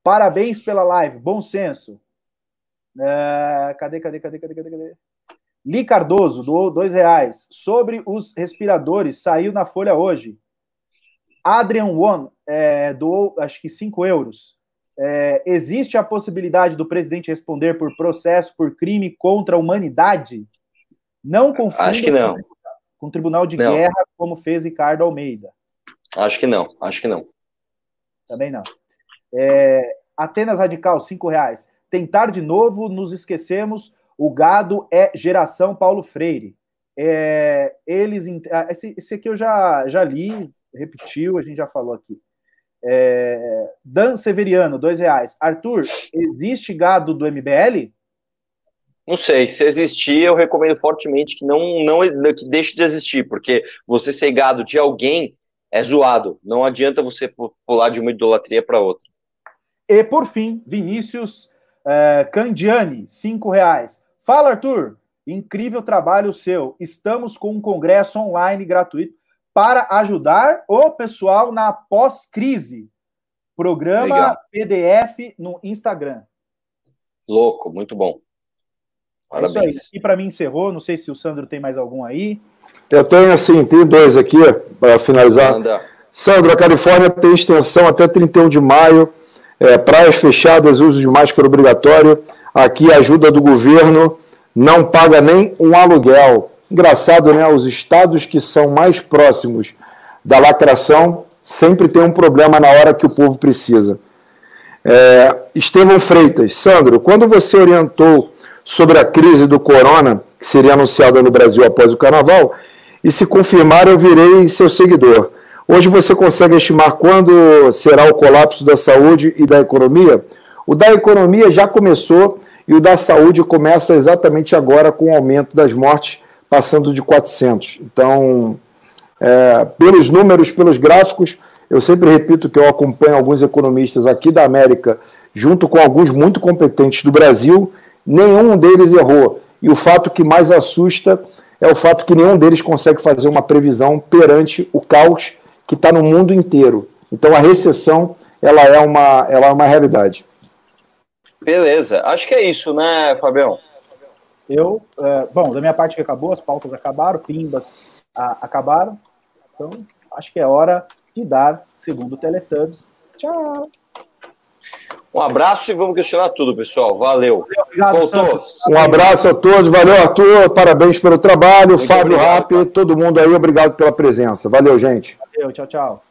Parabéns pela live, bom senso. É, cadê, cadê, cadê, cadê, cadê, cadê? Li Cardoso, doou dois reais. Sobre os respiradores, saiu na Folha hoje. Adrian One é, doou, acho que 5 euros. É, existe a possibilidade do presidente responder por processo por crime contra a humanidade? Não confunda acho que não. com o Tribunal de não. Guerra, como fez Ricardo Almeida. Acho que não, acho que não. Também não. É, Atenas Radical, cinco reais. Tentar de novo, nos esquecemos. O gado é geração Paulo Freire. É, eles. Ah, esse, esse aqui eu já, já li, repetiu, a gente já falou aqui. É, Dan Severiano, dois reais. Arthur, existe gado do MBL? Não sei, se existir, eu recomendo fortemente que não, não que deixe de existir, porque você ser gado de alguém é zoado. Não adianta você pular de uma idolatria para outra. E por fim, Vinícius uh, Candiani, cinco reais. Fala, Arthur. Incrível trabalho seu. Estamos com um congresso online gratuito para ajudar o pessoal na pós-crise. Programa Legal. PDF no Instagram. Louco, muito bom. Parabéns. É isso aí. E para mim encerrou. Não sei se o Sandro tem mais algum aí. Eu tenho, assim, tem dois aqui para finalizar. Anda. Sandro, a Califórnia tem extensão até 31 de maio, é, praias fechadas, uso de máscara obrigatório. Aqui ajuda do governo não paga nem um aluguel. Engraçado, né? Os estados que são mais próximos da lacração sempre tem um problema na hora que o povo precisa. É, Estevão Freitas, Sandro, quando você orientou sobre a crise do corona, que seria anunciada no Brasil após o carnaval, e se confirmar, eu virei seu seguidor. Hoje você consegue estimar quando será o colapso da saúde e da economia? O da economia já começou e o da saúde começa exatamente agora com o aumento das mortes, passando de 400. Então, é, pelos números, pelos gráficos, eu sempre repito que eu acompanho alguns economistas aqui da América, junto com alguns muito competentes do Brasil, nenhum deles errou. E o fato que mais assusta é o fato que nenhum deles consegue fazer uma previsão perante o caos que está no mundo inteiro. Então a recessão ela é uma, ela é uma realidade. Beleza, acho que é isso, né, Fabião? Eu, é, bom, da minha parte que acabou, as pautas acabaram, pimbas a, acabaram, então acho que é hora de dar segundo o Teletubbies. Tchau! Um abraço e vamos questionar tudo, pessoal. Valeu. Obrigado, Um abraço a todos. Valeu, Arthur. Parabéns pelo trabalho. Muito Fábio Rapp, todo mundo aí, obrigado pela presença. Valeu, gente. Valeu, tchau, tchau.